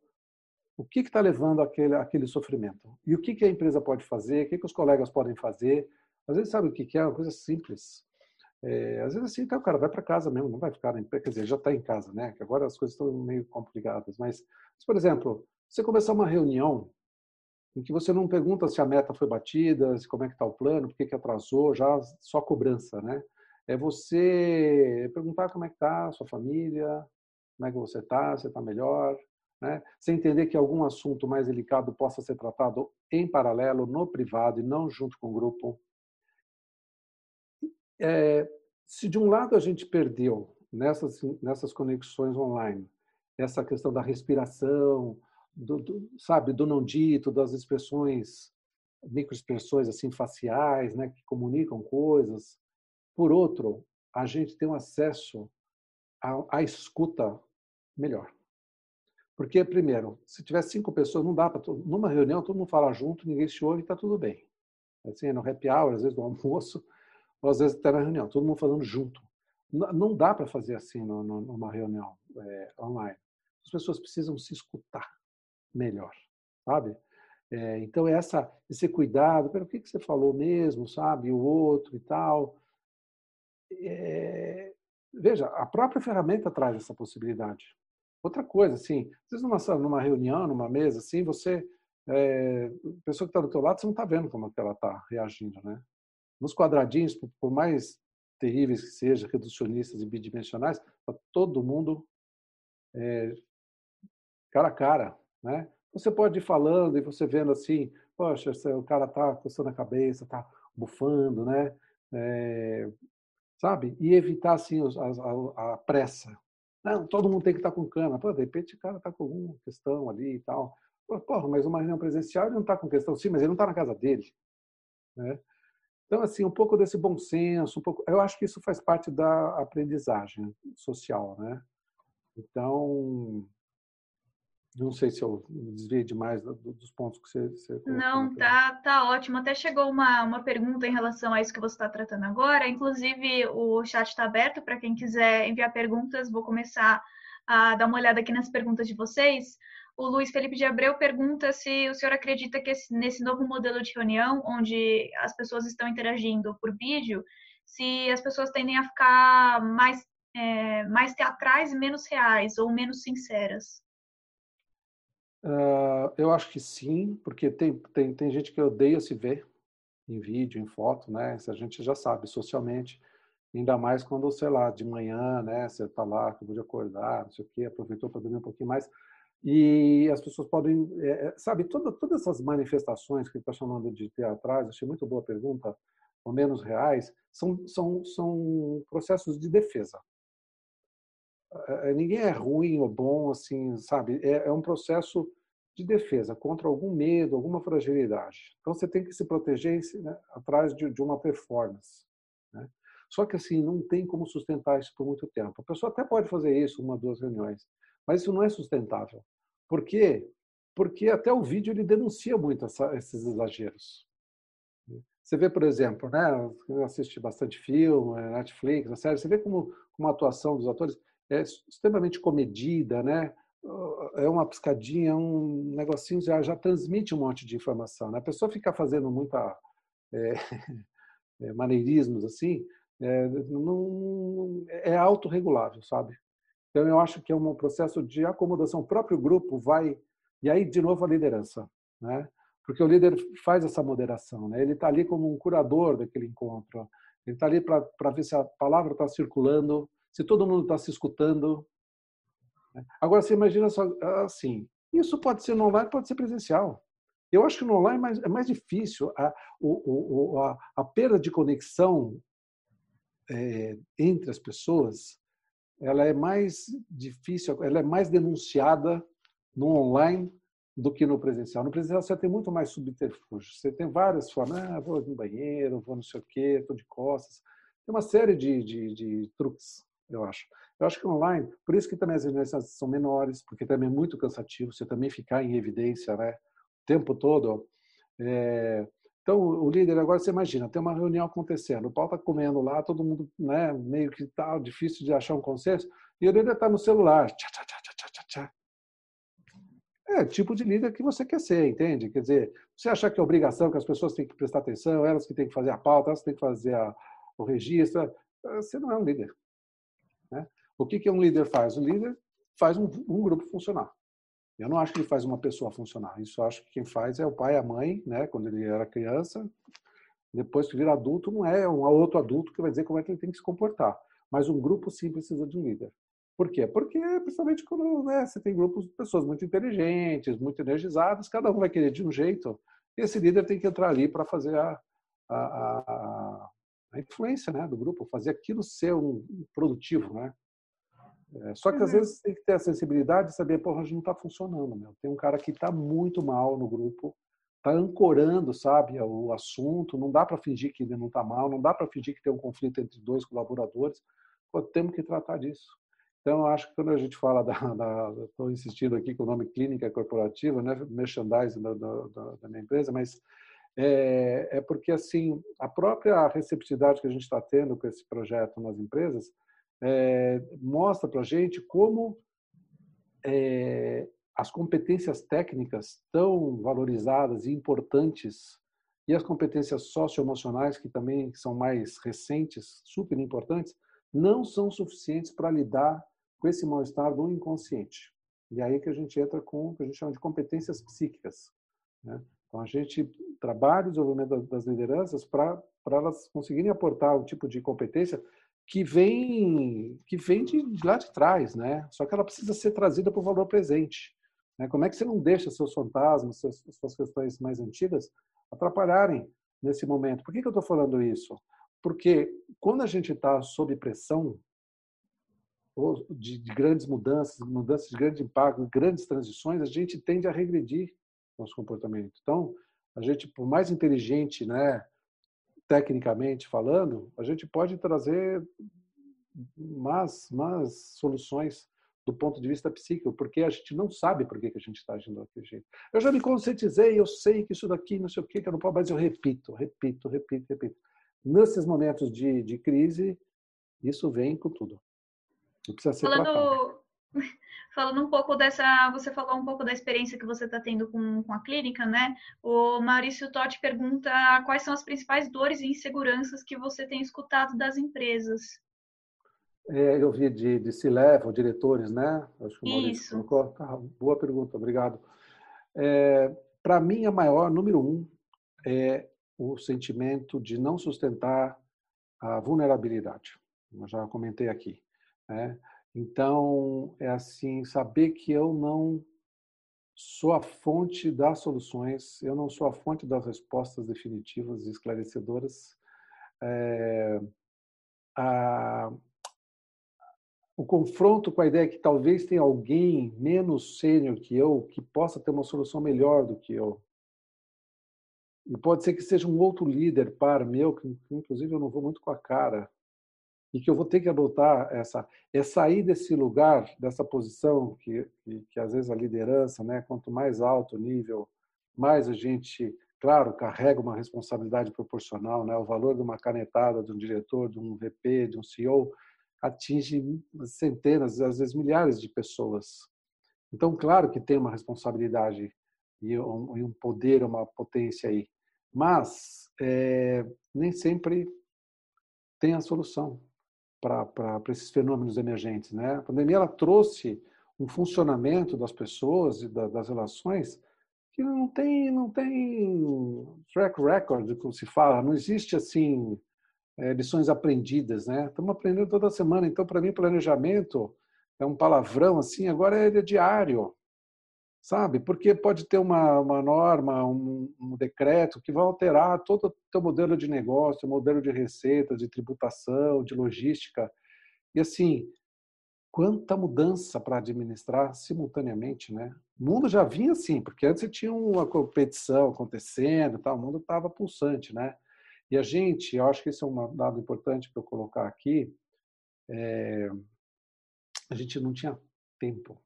o que está levando aquele, aquele sofrimento. E o que, que a empresa pode fazer, o que, que os colegas podem fazer. Às vezes, sabe o que, que é? Uma coisa simples. É, às vezes, assim, então, o cara vai para casa mesmo, não vai ficar na empresa, quer dizer, já está em casa, né? Que agora as coisas estão meio complicadas. Mas, por exemplo, você começar uma reunião em que você não pergunta se a meta foi batida, se como é que está o plano, por que, que atrasou, já só cobrança, né? É você perguntar como é que está a sua família, como é que você está, você está melhor, né? Você entender que algum assunto mais delicado possa ser tratado em paralelo, no privado e não junto com o grupo. É, se de um lado a gente perdeu nessas, nessas conexões online essa questão da respiração, do, do, sabe, do não dito, das expressões, microexpressões assim faciais, né, que comunicam coisas. Por outro, a gente tem um acesso à, à escuta melhor. Porque, primeiro, se tiver cinco pessoas, não dá para. Numa reunião, todo mundo fala junto, ninguém se ouve e está tudo bem. Assim, no happy hour, às vezes no almoço, ou às vezes até na reunião, todo mundo falando junto. Não dá para fazer assim numa reunião é, online. As pessoas precisam se escutar melhor, sabe? É, então, essa, esse cuidado, pelo que, que você falou mesmo, sabe? O outro e tal. É, veja, a própria ferramenta traz essa possibilidade. Outra coisa, assim, às vezes numa, numa reunião, numa mesa, assim, você, é, a pessoa que está do teu lado, você não está vendo como ela está reagindo, né? Nos quadradinhos, por, por mais terríveis que sejam, reducionistas e bidimensionais, está todo mundo é, cara a cara, né? Você pode ir falando e você vendo assim, poxa, o cara está coçando a cabeça, está bufando, né? É, sabe? E evitar assim a, a, a pressa, não, todo mundo tem que estar com câmera. Pô, de repente o cara está com alguma questão ali e tal. Porra, mas uma reunião presencial ele não está com questão. Sim, mas ele não está na casa dele. Né? Então, assim, um pouco desse bom senso, um pouco, eu acho que isso faz parte da aprendizagem social, né? Então, não sei se eu desviei demais dos pontos que você. você não, tá, tá ótimo. Até chegou uma, uma pergunta em relação a isso que você está tratando agora. Inclusive, o chat está aberto para quem quiser enviar perguntas. Vou começar a dar uma olhada aqui nas perguntas de vocês. O Luiz Felipe de Abreu pergunta se o senhor acredita que esse, nesse novo modelo de reunião, onde as pessoas estão interagindo por vídeo, se as pessoas tendem a ficar mais é, mais teatrais e menos reais ou menos sinceras? Uh, eu acho que sim, porque tem, tem, tem gente que odeia se ver em vídeo, em foto, né? Isso a gente já sabe socialmente, ainda mais quando, sei lá, de manhã, né? Você está lá, acabou de acordar, não sei o quê, aproveitou para dormir um pouquinho mais. E as pessoas podem, é, sabe, toda, todas essas manifestações que está chamando de teatrais, achei muito boa pergunta, ou menos reais, são, são, são processos de defesa. É, ninguém é ruim ou bom, assim, sabe? É, é um processo de defesa contra algum medo, alguma fragilidade. Então você tem que se proteger né, atrás de, de, uma performance. Né? Só que assim não tem como sustentar isso por muito tempo. A pessoa até pode fazer isso uma, duas reuniões, mas isso não é sustentável. Por quê? Porque até o vídeo ele denuncia muito essa, esses exageros. Você vê, por exemplo, né, eu bastante filme, Netflix, série, você vê como, como a atuação dos atores é extremamente comedida, né? É uma piscadinha, um negocinho já, já transmite um monte de informação. Né? A pessoa fica fazendo muita é, é, maneirismos assim, é, não, é autorregulável, sabe? Então, eu acho que é um processo de acomodação. O próprio grupo vai. E aí, de novo, a liderança. Né? Porque o líder faz essa moderação. Né? Ele está ali como um curador daquele encontro. Ele está ali para ver se a palavra está circulando, se todo mundo está se escutando. Né? Agora, você imagina só assim: isso pode ser no online, pode ser presencial. Eu acho que no online é mais, é mais difícil. A, o, o, a, a perda de conexão é, entre as pessoas ela é mais difícil, ela é mais denunciada no online do que no presencial. No presencial você tem muito mais subterfúgio. Você tem várias formas. Ah, vou no banheiro, vou não sei o quê, estou de costas. Tem uma série de, de, de, truques, eu acho. Eu acho que online, por isso que também as reuniões são menores, porque também é muito cansativo você também ficar em evidência né, o tempo todo. É, então, o líder, agora você imagina, tem uma reunião acontecendo, o pau está comendo lá, todo mundo né, meio que tá difícil de achar um consenso, e o líder está no celular. Tchá, tchá, tchá, tchá, tchá. É o tipo de líder que você quer ser, entende? Quer dizer, você achar que é obrigação, que as pessoas têm que prestar atenção, elas que têm que fazer a pauta, elas que têm que fazer a, o registro, você não é um líder. Né? O que, que um líder faz? O líder faz um, um grupo funcionar. Eu não acho que ele faz uma pessoa funcionar. Isso acho que quem faz é o pai e a mãe, né? Quando ele era criança. Depois que vira adulto, não é um outro adulto que vai dizer como é que ele tem que se comportar. Mas um grupo sim precisa de um líder. Por quê? Porque, principalmente quando né, você tem grupos de pessoas muito inteligentes, muito energizadas, cada um vai querer de um jeito. E esse líder tem que entrar ali para fazer a, a, a, a, influência né, do grupo, fazer aquilo ser um produtivo. Né? É, só que às uhum. vezes tem que ter a sensibilidade de saber, porra, não está funcionando, meu. Tem um cara que está muito mal no grupo, está ancorando, sabe, o assunto. Não dá para fingir que ele não está mal, não dá para fingir que tem um conflito entre dois colaboradores. Pô, temos que tratar disso. Então, eu acho que quando a gente fala da, estou insistindo aqui com o nome clínica corporativa, né, merchandising da, da, da minha empresa, mas é, é porque assim a própria receptividade que a gente está tendo com esse projeto nas empresas é, mostra para a gente como é, as competências técnicas tão valorizadas e importantes e as competências socioemocionais que também são mais recentes, super importantes, não são suficientes para lidar com esse mal-estar do inconsciente. E aí que a gente entra com o que a gente chama de competências psíquicas. Né? Então a gente trabalha o desenvolvimento das lideranças para elas conseguirem aportar um tipo de competência que vem que vem de, lá de trás, né? Só que ela precisa ser trazida para o valor presente. Né? Como é que você não deixa seus fantasmas, suas, suas questões mais antigas atrapalharem nesse momento? Por que, que eu estou falando isso? Porque quando a gente está sob pressão de, de, grandes mudanças, mudanças de grande impacto, grandes transições, a gente tende a regredir nosso comportamento. Então, a gente, por mais inteligente, né, tecnicamente falando, a gente pode trazer mais, mais soluções do ponto de vista psíquico, porque a gente não sabe por que a gente está agindo daquele jeito. Eu já me conscientizei, eu sei que isso daqui, não sei o que, que eu não posso, mas eu repito, repito, repito, repito. Nesses momentos de, de crise, isso vem com tudo. Não precisa ser Falando, tratado. Falando um pouco dessa, você falou um pouco da experiência que você está tendo com, com a clínica, né? O Maurício Totti pergunta quais são as principais dores e inseguranças que você tem escutado das empresas. É, eu vi de, de C-Level, diretores, né? Acho que o Maurício Isso. colocou. Ah, boa pergunta, obrigado. É, Para mim, a maior, número um, é o sentimento de não sustentar a vulnerabilidade. Eu já comentei aqui. Né? Então, é assim, saber que eu não sou a fonte das soluções, eu não sou a fonte das respostas definitivas e esclarecedoras. É, a, o confronto com a ideia que talvez tenha alguém menos sênior que eu que possa ter uma solução melhor do que eu. E pode ser que seja um outro líder para meu, que inclusive eu não vou muito com a cara, e que eu vou ter que adotar essa é sair desse lugar, dessa posição que, que, que às vezes a liderança, né, quanto mais alto o nível, mais a gente, claro, carrega uma responsabilidade proporcional, né, o valor de uma canetada de um diretor, de um VP, de um CEO, atinge centenas, às vezes milhares de pessoas. Então, claro que tem uma responsabilidade e um poder, uma potência aí, mas é, nem sempre tem a solução para esses fenômenos emergentes. Né? A pandemia ela trouxe um funcionamento das pessoas e da, das relações que não tem não tem track record como se fala não existe assim é, lições aprendidas né estamos aprendendo toda semana então para mim planejamento é um palavrão assim agora é diário sabe? Porque pode ter uma, uma norma, um, um, decreto que vai alterar todo o teu modelo de negócio, modelo de receita, de tributação, de logística. E assim, quanta mudança para administrar simultaneamente, né? O mundo já vinha assim, porque antes tinha uma competição acontecendo, tal, o mundo estava pulsante, né? E a gente, eu acho que esse é um dado importante para eu colocar aqui, é, a gente não tinha tempo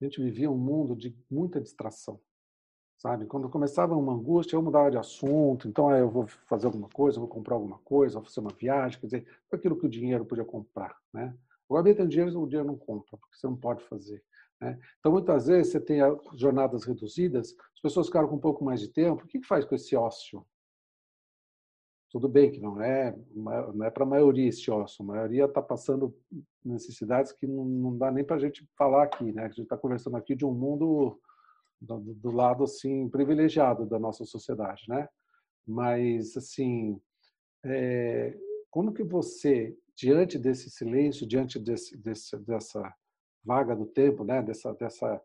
a gente vivia um mundo de muita distração, sabe? Quando começava uma angústia, eu mudava de assunto, então eu vou fazer alguma coisa, vou comprar alguma coisa, vou fazer uma viagem, quer dizer, aquilo que o dinheiro podia comprar, né? Agora, tem dinheiro, o dinheiro não compra, porque você não pode fazer. Né? Então, muitas vezes, você tem jornadas reduzidas, as pessoas ficaram com um pouco mais de tempo, o que faz com esse ócio? Tudo bem que não é, não é para a maioria esse ócio, a maioria está passando necessidades que não, não dá nem para a gente falar aqui, né? A gente está conversando aqui de um mundo do, do, lado assim privilegiado da nossa sociedade, né? Mas assim, é, como que você diante desse silêncio, diante desse, desse, dessa vaga do tempo, né? Dessa dessa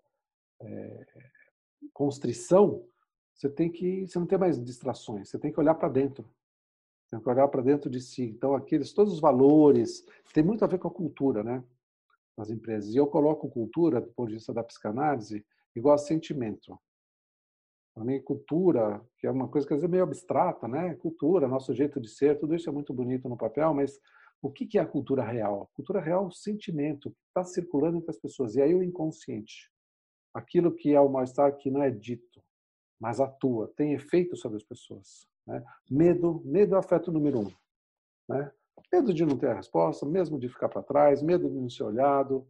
é, constrição, você tem que você não tem mais distrações, você tem que olhar para dentro, tem que olhar para dentro de si. Então, aqueles, todos os valores, tem muito a ver com a cultura, né? Nas empresas. E eu coloco cultura, do ponto de vista da psicanálise, igual a sentimento. Para mim, cultura, que é uma coisa que às vezes é meio abstrata, né? Cultura, nosso jeito de ser, tudo isso é muito bonito no papel, mas o que é a cultura real? A cultura real é o sentimento que está circulando entre as pessoas. E aí o inconsciente. Aquilo que é o mal-estar que não é dito, mas atua, tem efeito sobre as pessoas. Né? Medo, medo é o afeto número um. Né? Medo de não ter a resposta, mesmo de ficar para trás, medo de não ser olhado,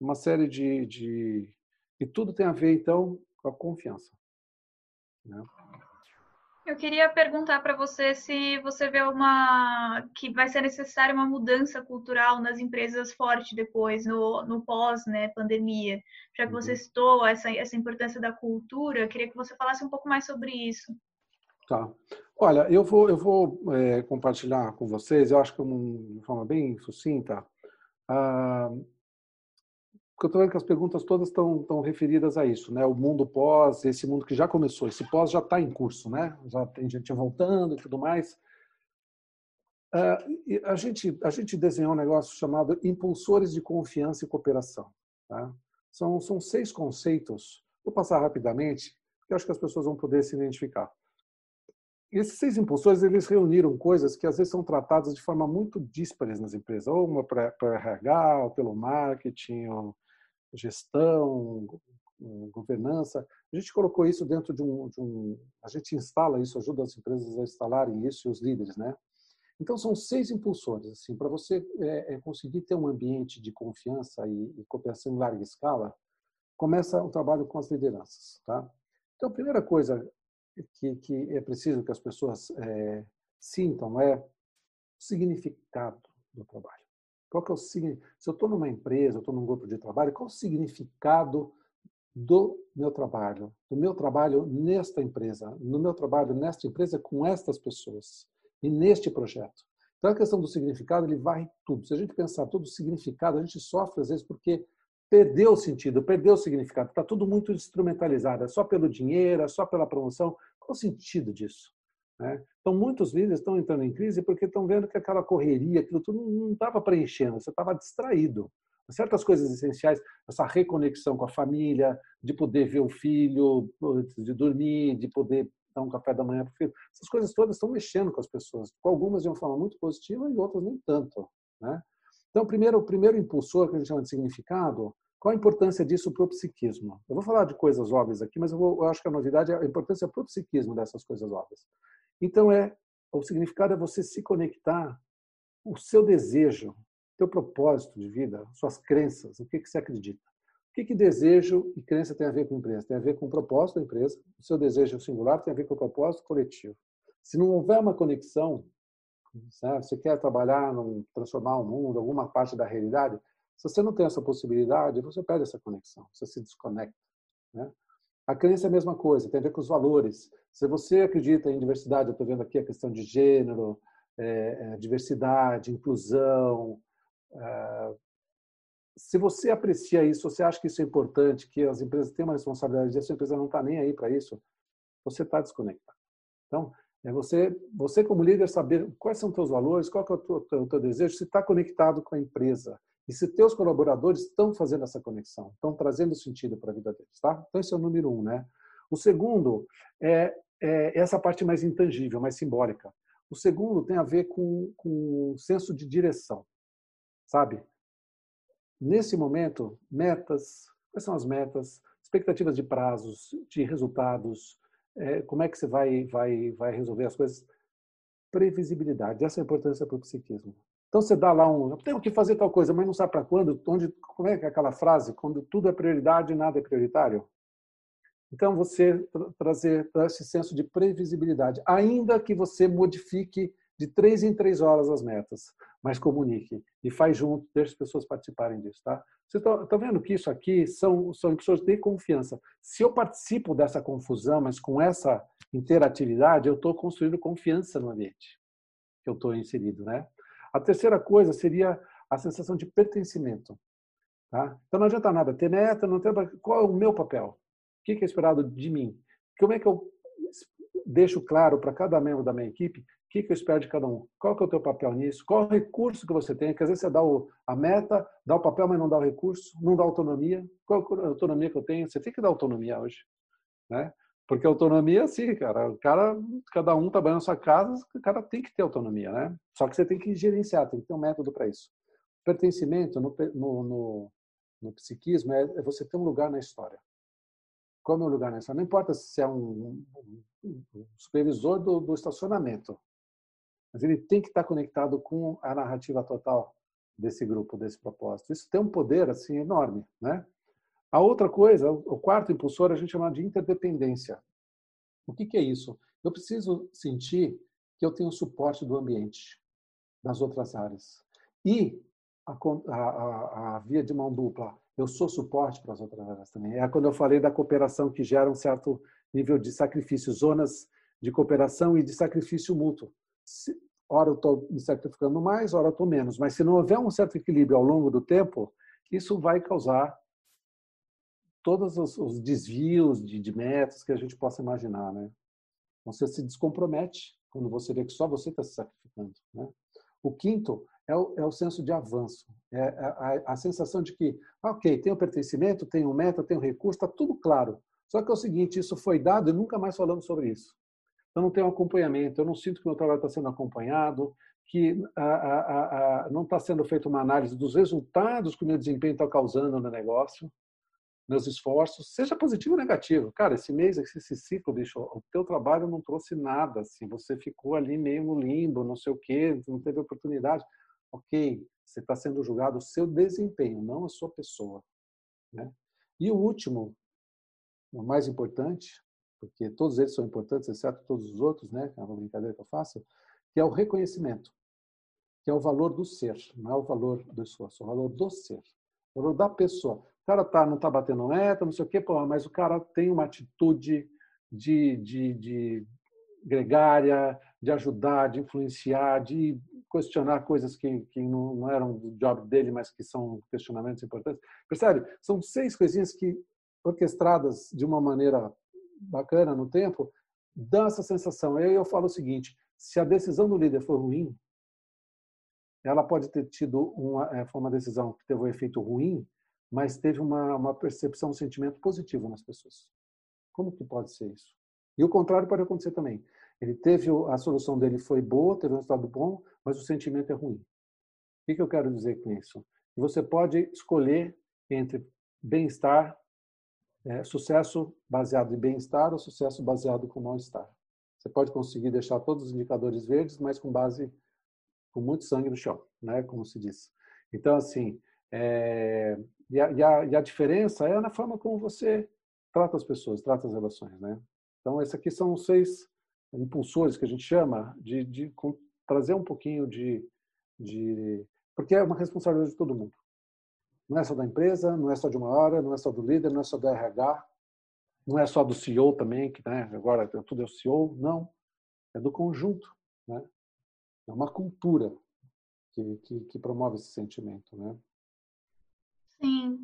uma série de, de... E tudo tem a ver, então, com a confiança. Né? Eu queria perguntar para você se você vê uma que vai ser necessária uma mudança cultural nas empresas forte depois no, no pós né pandemia. Já que você uhum. citou essa essa importância da cultura, queria que você falasse um pouco mais sobre isso. Tá. Olha, eu vou, eu vou é, compartilhar com vocês, eu acho que de uma forma bem sucinta, ah, porque eu estou vendo que as perguntas todas estão, referidas a isso, né? O mundo pós, esse mundo que já começou, esse pós já está em curso, né? Já tem gente voltando e tudo mais. Ah, a, gente, a gente desenhou um negócio chamado impulsores de confiança e cooperação. Tá? São, são seis conceitos. Vou passar rapidamente, porque acho que as pessoas vão poder se identificar esses seis impulsores eles reuniram coisas que às vezes são tratadas de forma muito díspares nas empresas, ou uma para RH, ou pelo marketing, ou gestão, governança. A gente colocou isso dentro de um, de um, a gente instala isso, ajuda as empresas a instalarem isso e os líderes, né? Então são seis impulsores assim para você é, é, conseguir ter um ambiente de confiança e, e cooperação em larga escala. Começa o trabalho com as lideranças, tá? Então a primeira coisa que, que é preciso que as pessoas é, sintam é o significado do trabalho. Qual que é o Se eu estou numa empresa, estou num grupo de trabalho, qual o significado do meu trabalho, do meu trabalho nesta empresa, no meu trabalho nesta empresa com estas pessoas e neste projeto. Então a questão do significado ele vai tudo. Se a gente pensar todo o significado, a gente sofre às vezes porque perdeu o sentido, perdeu o significado. Está tudo muito instrumentalizado, é só pelo dinheiro, é só pela promoção. Qual o sentido disso? Né? Então muitos líderes estão entrando em crise porque estão vendo que aquela correria, aquilo tudo não estava preenchendo, você estava distraído certas coisas essenciais, essa reconexão com a família, de poder ver o filho de dormir, de poder dar um café da manhã para o filho. Essas coisas todas estão mexendo com as pessoas, com algumas de uma forma muito positiva e outras nem tanto. Né? Então, primeiro, o primeiro impulsor que a gente chama de significado, qual a importância disso para o psiquismo? Eu vou falar de coisas óbvias aqui, mas eu, vou, eu acho que a novidade é a importância para o psiquismo dessas coisas óbvias. Então, é o significado é você se conectar o seu desejo teu propósito de vida, suas crenças, o que, que você acredita. O que, que desejo e crença tem a ver com empresa? Tem a ver com o propósito da empresa. O seu desejo singular tem a ver com o propósito coletivo. Se não houver uma conexão, sabe? você quer trabalhar, num, transformar o mundo, alguma parte da realidade, se você não tem essa possibilidade, você perde essa conexão, você se desconecta. Né? A crença é a mesma coisa, tem a ver com os valores. Se você acredita em diversidade, eu estou vendo aqui a questão de gênero, é, diversidade, inclusão, ah, se você aprecia isso, você acha que isso é importante, que as empresas têm uma responsabilidade, e a sua empresa não está nem aí para isso, você está desconectado. Então, é você, você como líder saber quais são os seus valores, qual é o teu, teu, teu desejo, se está conectado com a empresa e se teus colaboradores estão fazendo essa conexão, estão trazendo sentido para a vida deles, tá? Então esse é o número um, né? O segundo é, é essa parte mais intangível, mais simbólica. O segundo tem a ver com, com o senso de direção sabe? Nesse momento, metas, quais são as metas, expectativas de prazos, de resultados, é, como é que você vai, vai, vai resolver as coisas? Previsibilidade, essa é a importância para o psiquismo. Então você dá lá um, eu tenho que fazer tal coisa, mas não sabe para quando, onde, como é que é aquela frase, quando tudo é prioridade, nada é prioritário? Então você trazer esse senso de previsibilidade, ainda que você modifique de três em três horas as metas, mas comunique e faz junto, deixe as pessoas participarem disso, tá? Você está tá vendo que isso aqui são, são pessoas de confiança. Se eu participo dessa confusão, mas com essa interatividade, eu estou construindo confiança no ambiente que eu estou inserido, né? A terceira coisa seria a sensação de pertencimento. Tá? Então não adianta nada ter meta, não tem qual é o meu papel? O que é esperado de mim? Como é que eu deixo claro para cada membro da minha equipe que, que eu espero de cada um? Qual é o teu papel nisso? Qual o recurso que você tem? Porque às vezes você dá o, a meta, dá o papel, mas não dá o recurso, não dá autonomia. Qual a autonomia que eu tenho? Você tem que dar autonomia hoje. Né? Porque autonomia assim, cara. O cara, cada um trabalhando na sua casa, o cara tem que ter autonomia, né? Só que você tem que gerenciar, tem que ter um método para isso. Pertencimento no, no, no, no psiquismo é, é você ter um lugar na história. Qual é o meu lugar na história? Não importa se é um, um supervisor do, do estacionamento mas ele tem que estar conectado com a narrativa total desse grupo, desse propósito. Isso tem um poder assim enorme, né? A outra coisa, o quarto impulsor, a gente chama de interdependência. O que, que é isso? Eu preciso sentir que eu tenho suporte do ambiente, das outras áreas. E a, a, a, via de mão dupla, eu sou suporte para as outras áreas também. É quando eu falei da cooperação que gera um certo nível de sacrifício, zonas de cooperação e de sacrifício mútuo se, ora eu estou me sacrificando mais, ora eu estou menos. Mas se não houver um certo equilíbrio ao longo do tempo, isso vai causar todos os, os desvios de, de, metas que a gente possa imaginar, né? Você se descompromete quando você vê que só você está se sacrificando, né? O quinto é o, é o senso de avanço, é a, a, a sensação de que, ok, tem o pertencimento, tem o meta, tem o recurso, está tudo claro. Só que é o seguinte, isso foi dado e nunca mais falamos sobre isso eu não tenho acompanhamento, eu não sinto que meu trabalho está sendo acompanhado, que a, a, a, não está sendo feita uma análise dos resultados que o meu desempenho está causando no negócio, meus esforços, seja positivo ou negativo. Cara, esse mês, esse ciclo, bicho, o teu trabalho não trouxe nada, assim, você ficou ali meio no limbo, não sei o quê, não teve oportunidade. Ok, você está sendo julgado o seu desempenho, não a sua pessoa. Né? E o último, o mais importante, porque todos eles são importantes, exceto todos os outros, né? É uma brincadeira que eu faço, que é o reconhecimento. que é o valor do ser, não é o valor do esforço, é o valor do ser, o valor da pessoa. O cara tá, não está batendo meta, não sei o quê, pô, mas o cara tem uma atitude de, de, de gregária, de ajudar, de influenciar, de questionar coisas que, que não, não eram do job dele, mas que são questionamentos importantes. Percebe? São seis coisinhas que, orquestradas de uma maneira bacana no tempo, dão essa sensação. E aí eu falo o seguinte: se a decisão do líder for ruim, ela pode ter tido uma, é, foi uma decisão que teve um efeito ruim, mas teve uma, uma percepção, um sentimento positivo nas pessoas. Como que pode ser isso? E o contrário pode acontecer também. Ele teve a solução dele foi boa, teve um resultado bom, mas o sentimento é ruim. O que eu quero dizer com isso? Você pode escolher entre bem-estar, é, sucesso baseado em bem-estar ou sucesso baseado com mal-estar. Você pode conseguir deixar todos os indicadores verdes, mas com base com muito sangue no chão, né? Como se diz. Então, assim, é, e, a, e, a, e a diferença é na forma como você trata as pessoas, trata as relações, né? Então, esses aqui são os seis impulsores que a gente chama de, de trazer um pouquinho de, de porque é uma responsabilidade de todo mundo. Não é só da empresa, não é só de uma hora, não é só do líder, não é só do RH, não é só do CEO também, que né, agora tudo é o CEO, não. É do conjunto. Né? É uma cultura que, que, que promove esse sentimento. Né? Sim.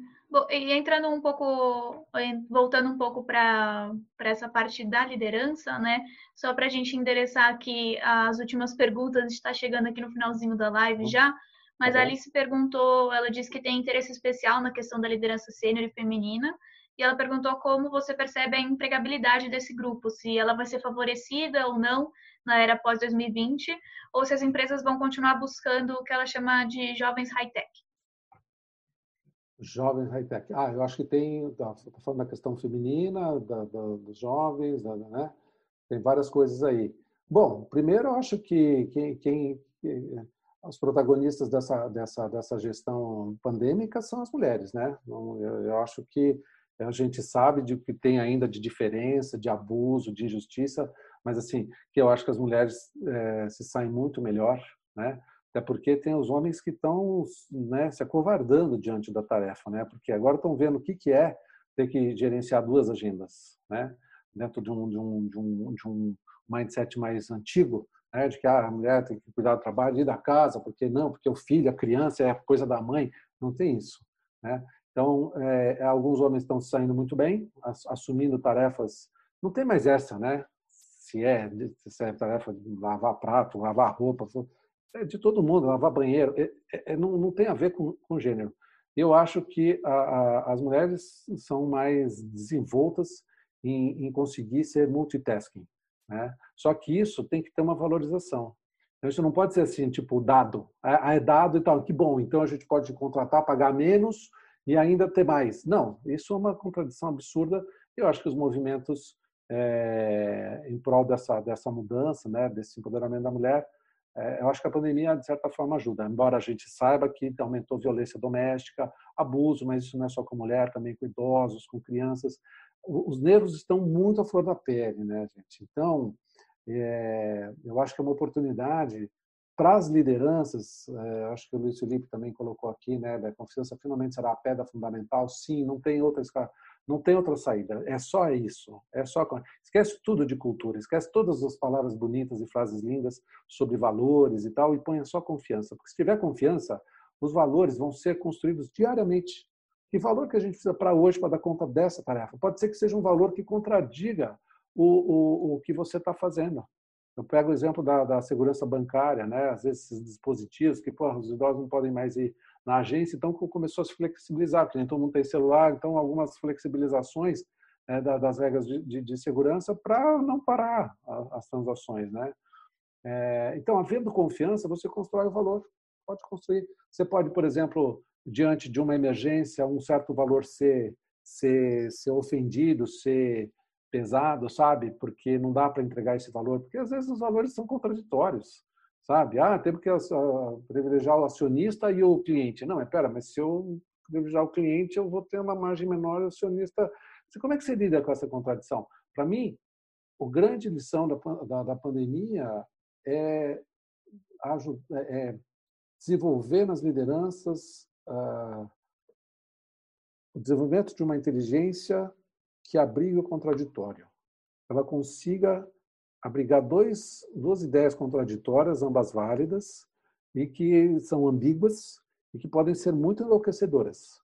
E entrando um pouco, voltando um pouco para essa parte da liderança, né? Só para a gente endereçar aqui as últimas perguntas, está chegando aqui no finalzinho da live uhum. já. Mas a Alice perguntou, ela disse que tem interesse especial na questão da liderança sênior e feminina, e ela perguntou como você percebe a empregabilidade desse grupo, se ela vai ser favorecida ou não na era pós 2020, ou se as empresas vão continuar buscando o que ela chama de jovens high-tech. Jovens high-tech. Ah, eu acho que tem, estou tá falando da questão feminina, da, da, dos jovens, da, né? tem várias coisas aí. Bom, primeiro eu acho que quem, quem, os protagonistas dessa, dessa, dessa gestão pandêmica são as mulheres, né? Eu, eu acho que a gente sabe de que tem ainda de diferença, de abuso, de injustiça, mas assim, que eu acho que as mulheres é, se saem muito melhor, né? Até porque tem os homens que estão né, se acovardando diante da tarefa, né? Porque agora estão vendo o que, que é ter que gerenciar duas agendas, né? Dentro de um, de um, de um, de um mindset mais antigo, né? de que ah, a mulher tem que cuidar do trabalho e da casa, porque não, porque o filho, a criança é coisa da mãe. Não tem isso, né? Então, é, alguns homens estão saindo muito bem, assumindo tarefas. Não tem mais essa, né? Se é, se é tarefa de lavar prato, lavar roupa, é de todo mundo, lavar banheiro, é, é, é, não, não tem a ver com, com gênero. Eu acho que a, a, as mulheres são mais desenvoltas em, em, conseguir ser multitasking. Né? Só que isso tem que ter uma valorização. Então, isso não pode ser assim, tipo, dado. Ah, é dado e tal, que bom, então a gente pode contratar, pagar menos e ainda ter mais. Não, isso é uma contradição absurda. Eu acho que os movimentos é, em prol dessa, dessa mudança, né, desse empoderamento da mulher, é, eu acho que a pandemia, de certa forma, ajuda. Embora a gente saiba que aumentou violência doméstica, abuso, mas isso não é só com mulher, também com idosos, com crianças. Os nervos estão muito à flor da pele, né, gente? Então, é, eu acho que é uma oportunidade para as lideranças, é, acho que o Luiz Felipe também colocou aqui, né, da confiança finalmente será a pedra fundamental. Sim, não tem outra não tem outra saída. É só isso. É só esquece tudo de cultura, esquece todas as palavras bonitas e frases lindas sobre valores e tal e ponha só confiança. Porque se tiver confiança, os valores vão ser construídos diariamente. Que valor que a gente precisa para hoje para dar conta dessa tarefa? Pode ser que seja um valor que contradiga o, o, o que você está fazendo. Eu pego o exemplo da, da, segurança bancária, né? Às vezes esses dispositivos que, pô, os idosos não podem mais ir na agência, então começou a se flexibilizar, porque nem todo mundo tem celular, então algumas flexibilizações né, das regras de, de, segurança para não parar as transações, né? É, então, havendo confiança, você constrói o valor, pode construir. Você pode, por exemplo, diante de uma emergência, um certo valor ser, ser, ser ofendido, ser pesado, sabe? Porque não dá para entregar esse valor, porque às vezes os valores são contraditórios sabe? Ah, temos que uh, privilegiar o acionista e o cliente. Não, mas pera, mas se eu privilegiar o cliente, eu vou ter uma margem menor, o acionista... Como é que você lida com essa contradição? Para mim, a grande lição da, da, da pandemia é, é, é desenvolver nas lideranças uh, o desenvolvimento de uma inteligência que abrigue o contraditório. Ela consiga abrigar dois, duas ideias contraditórias, ambas válidas, e que são ambíguas e que podem ser muito enlouquecedoras.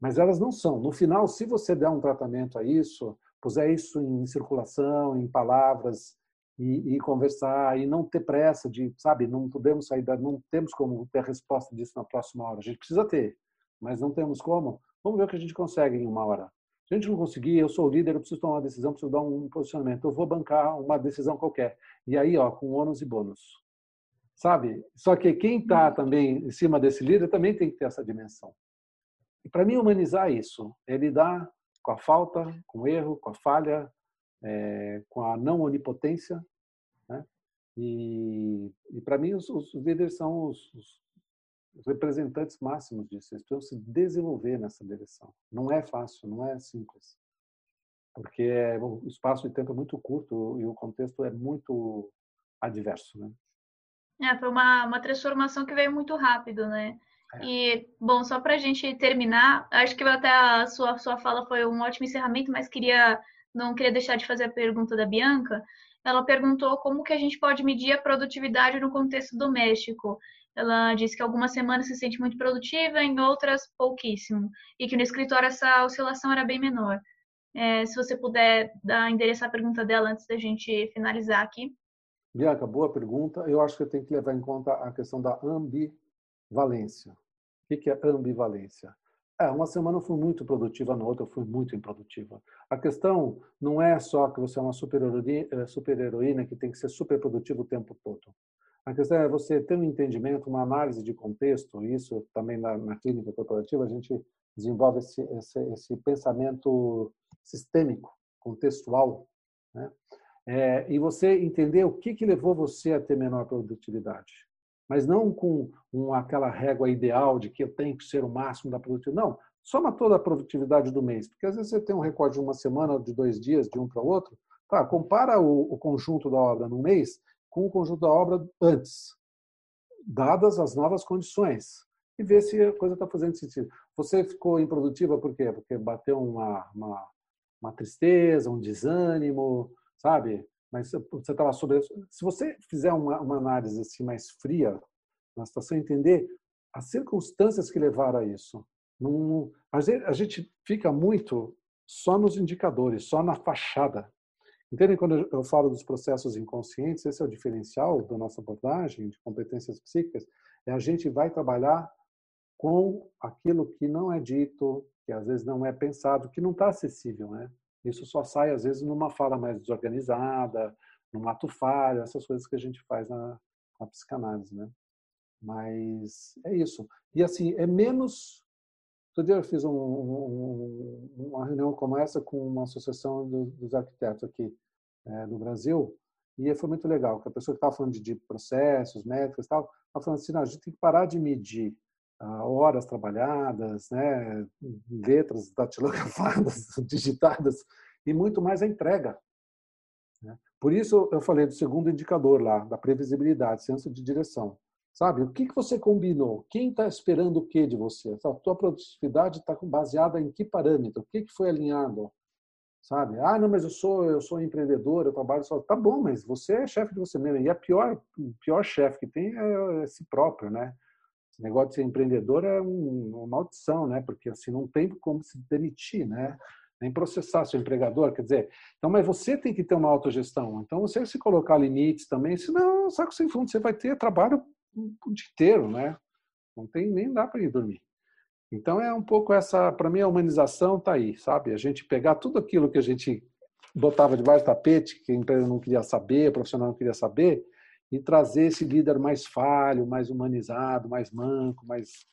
Mas elas não são. No final, se você der um tratamento a isso, puser isso em circulação, em palavras, e, e, conversar e não ter pressa de, sabe, não podemos sair, da, não temos como ter resposta disso na próxima hora. A gente precisa ter, mas não temos como. Vamos ver o que a gente consegue em uma hora. Se a gente não conseguir, eu sou o líder, eu preciso tomar uma decisão, preciso dar um posicionamento, eu vou bancar uma decisão qualquer. E aí, ó, com ônus e bônus. Sabe? Só que quem está também em cima desse líder também tem que ter essa dimensão. E para mim, humanizar isso é lidar com a falta, com o erro, com a falha, é, com a não onipotência. Né? E, e para mim, os, os, líderes são os, os, representantes máximos disso. Eles precisam se desenvolver nessa direção. Não é fácil, não é simples. Porque é, o espaço de tempo é muito curto e o contexto é muito adverso. Né? É, foi uma, uma transformação que veio muito rápido, né? É. E, bom, só para a gente terminar, acho que até a sua, sua fala foi um ótimo encerramento, mas queria não queria deixar de fazer a pergunta da Bianca. Ela perguntou como que a gente pode medir a produtividade no contexto doméstico. Ela disse que algumas semanas se sente muito produtiva, em outras pouquíssimo, e que no escritório essa oscilação era bem menor. É, se você puder dar, endereçar a pergunta dela antes da gente finalizar aqui. Bianca, boa pergunta. Eu acho que eu tenho que levar em conta a questão da ambivalência. O que é ambivalência? É, uma semana eu fui muito produtiva, na outra eu fui muito improdutiva. A questão não é só que você é uma super-heroína super que tem que ser super produtivo o tempo todo. A questão é você ter um entendimento, uma análise de contexto, isso também na, na clínica corporativa a gente desenvolve esse, esse, esse pensamento sistêmico, contextual, né? É, e você entender o que, que levou você a ter menor produtividade mas não com um, aquela régua ideal de que eu tenho que ser o máximo da produtividade. Não, soma toda a produtividade do mês, porque às vezes você tem um recorde de uma semana, de dois dias, de um para o outro. Tá, compara o, o conjunto da obra no mês com o conjunto da obra antes, dadas as novas condições, e vê se a coisa está fazendo sentido. Você ficou improdutiva por quê? Porque bateu uma, uma, uma tristeza, um desânimo, sabe? mas você estava sobre se você fizer uma, uma, análise assim mais fria na situação entender as circunstâncias que levaram a isso não, a gente fica muito só nos indicadores só na fachada entendem quando eu falo dos processos inconscientes esse é o diferencial da nossa abordagem de competências psíquicas é a gente vai trabalhar com aquilo que não é dito que às vezes não é pensado que não está acessível né isso só sai, às vezes, numa fala mais desorganizada, num ato falho, essas coisas que a gente faz na, na psicanálise, né? Mas é isso. E, assim, é menos... Outro dia eu fiz um, um, uma reunião como essa com uma associação dos arquitetos aqui é, no Brasil, e foi muito legal, que a pessoa que estava falando de, de processos, métricas e tal, estava falando assim, não, a gente tem que parar de medir horas trabalhadas, né, letras datilografadas, digitadas, e muito mais a entrega. Né. Por isso eu falei do segundo indicador lá, da previsibilidade, senso de direção. Sabe, o que você combinou? Quem está esperando o que de você? A tua produtividade está baseada em que parâmetro? O que foi alinhado? Sabe? Ah, não, mas eu sou eu sou empreendedor, eu trabalho só. Tá bom, mas você é chefe de você mesmo. E a pior, o pior chefe que tem é si próprio, né? Esse negócio de ser empreendedor é uma maldição, né? Porque assim não tem como se demitir, né? Nem processar seu empregador, quer dizer. Então, mas você tem que ter uma autogestão. Então, você se colocar limites também, senão, saco sem fundo, você vai ter trabalho o dia inteiro, né? Não tem nem dá para ir dormir. Então, é um pouco essa, para mim, a humanização está aí, sabe? A gente pegar tudo aquilo que a gente botava debaixo do tapete, que a empresa não queria saber, o profissional não queria saber, e trazer esse líder mais falho, mais humanizado, mais manco, mais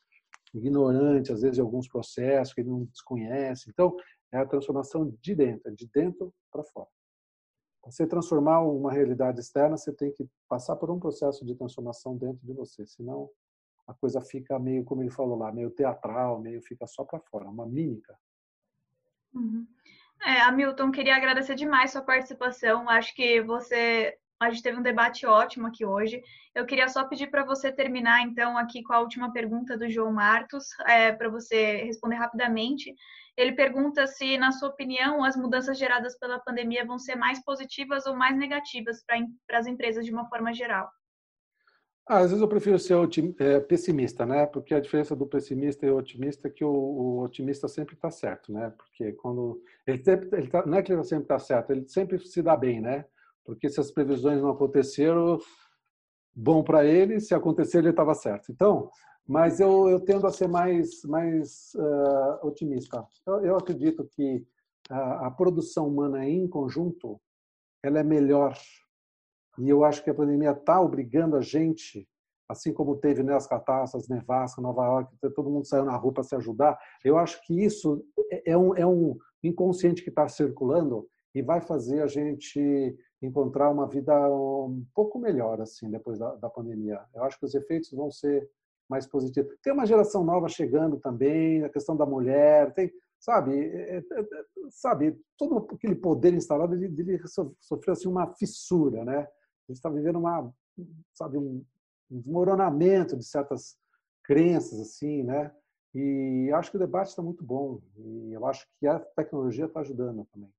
ignorante, às vezes, de alguns processos que ele não desconhece. Então, é a transformação de dentro, de dentro para fora. Para você transformar uma realidade externa, você tem que passar por um processo de transformação dentro de você, senão a coisa fica meio, como ele falou lá, meio teatral, meio fica só para fora, uma mímica. Uhum. É, Hamilton, queria agradecer demais sua participação. Acho que você A gente teve um debate ótimo aqui hoje. Eu queria só pedir para você terminar, então, aqui com a última pergunta do João Martos, é, para você responder rapidamente. Ele pergunta se, na sua opinião, as mudanças geradas pela pandemia vão ser mais positivas ou mais negativas para as empresas de uma forma geral. Ah, às vezes eu prefiro ser é, pessimista, né? Porque a diferença do pessimista e o otimista é que o, o otimista sempre está certo, né? Porque quando ele, sempre, ele tá, não é que ele sempre está certo, ele sempre se dá bem, né? Porque se as previsões não aconteceram, bom para ele, se acontecer ele estava certo. Então, mas eu, eu tendo a ser mais mais uh, otimista. Eu, eu, acredito que a, a produção humana em conjunto ela é melhor e eu acho que a pandemia está obrigando a gente, assim como teve né, as catástrofes, nevasca, Nova York, todo mundo saiu na rua para se ajudar. Eu acho que isso é, é um, é um inconsciente que está circulando e vai fazer a gente encontrar uma vida um pouco melhor assim depois da, da pandemia. Eu acho que os efeitos vão ser mais positivos. Tem uma geração nova chegando também, a questão da mulher, tem, sabe, é, é, é sabe, todo aquele poder instalado, ele, ele sofreu assim uma fissura, né? A gente está vivendo uma, sabe, um desmoronamento de certas crenças, assim, né? E acho que o debate está muito bom. E eu acho que a tecnologia está ajudando também.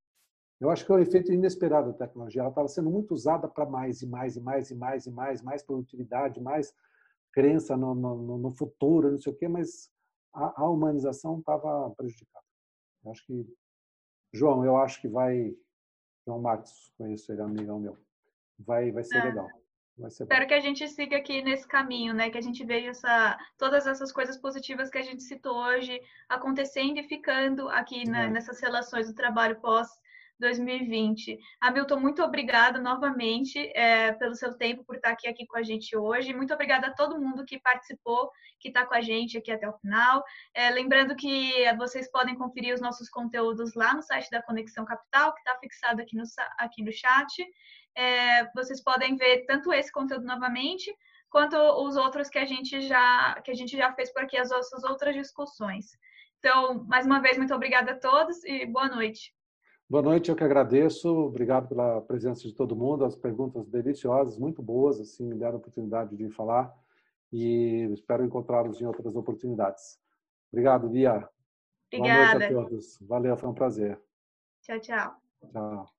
Eu acho que é o efeito inesperado da tecnologia. Ela estava sendo muito usada para mais e mais e mais e mais e mais, mais produtividade, mais crença no, no, no futuro, não sei o quê, mas a, a humanização estava prejudicada. Eu acho que João, eu acho que vai João Marcos, conheço ele, amigão meu vai, vai ser é. legal. Vai ser Espero bom. que a gente siga aqui nesse caminho, né? Que a gente veja essa, todas essas coisas positivas que a gente citou hoje acontecendo e ficando aqui é. nessas relações do trabalho pós 2020. Hamilton, muito obrigada novamente é, pelo seu tempo, por estar aqui, aqui com a gente hoje. Muito obrigada a todo mundo que participou, que está com a gente aqui até o final. É, lembrando que vocês podem conferir os nossos conteúdos lá no site da Conexão Capital, que está fixado aqui no, aqui no chat é, vocês podem ver tanto esse conteúdo novamente, quanto os outros que a gente já que a gente já fez por aqui, as nossas outras discussões. Então, mais uma vez, muito obrigada a todos e boa noite. Boa noite, eu que agradeço. Obrigado pela presença de todo mundo, as perguntas deliciosas, muito boas, assim, me deram a oportunidade de falar e espero encontrá-los em outras oportunidades. Obrigado, Bia. Obrigada. Boa noite a todos. Valeu, foi um prazer. Tchau, tchau. Tchau.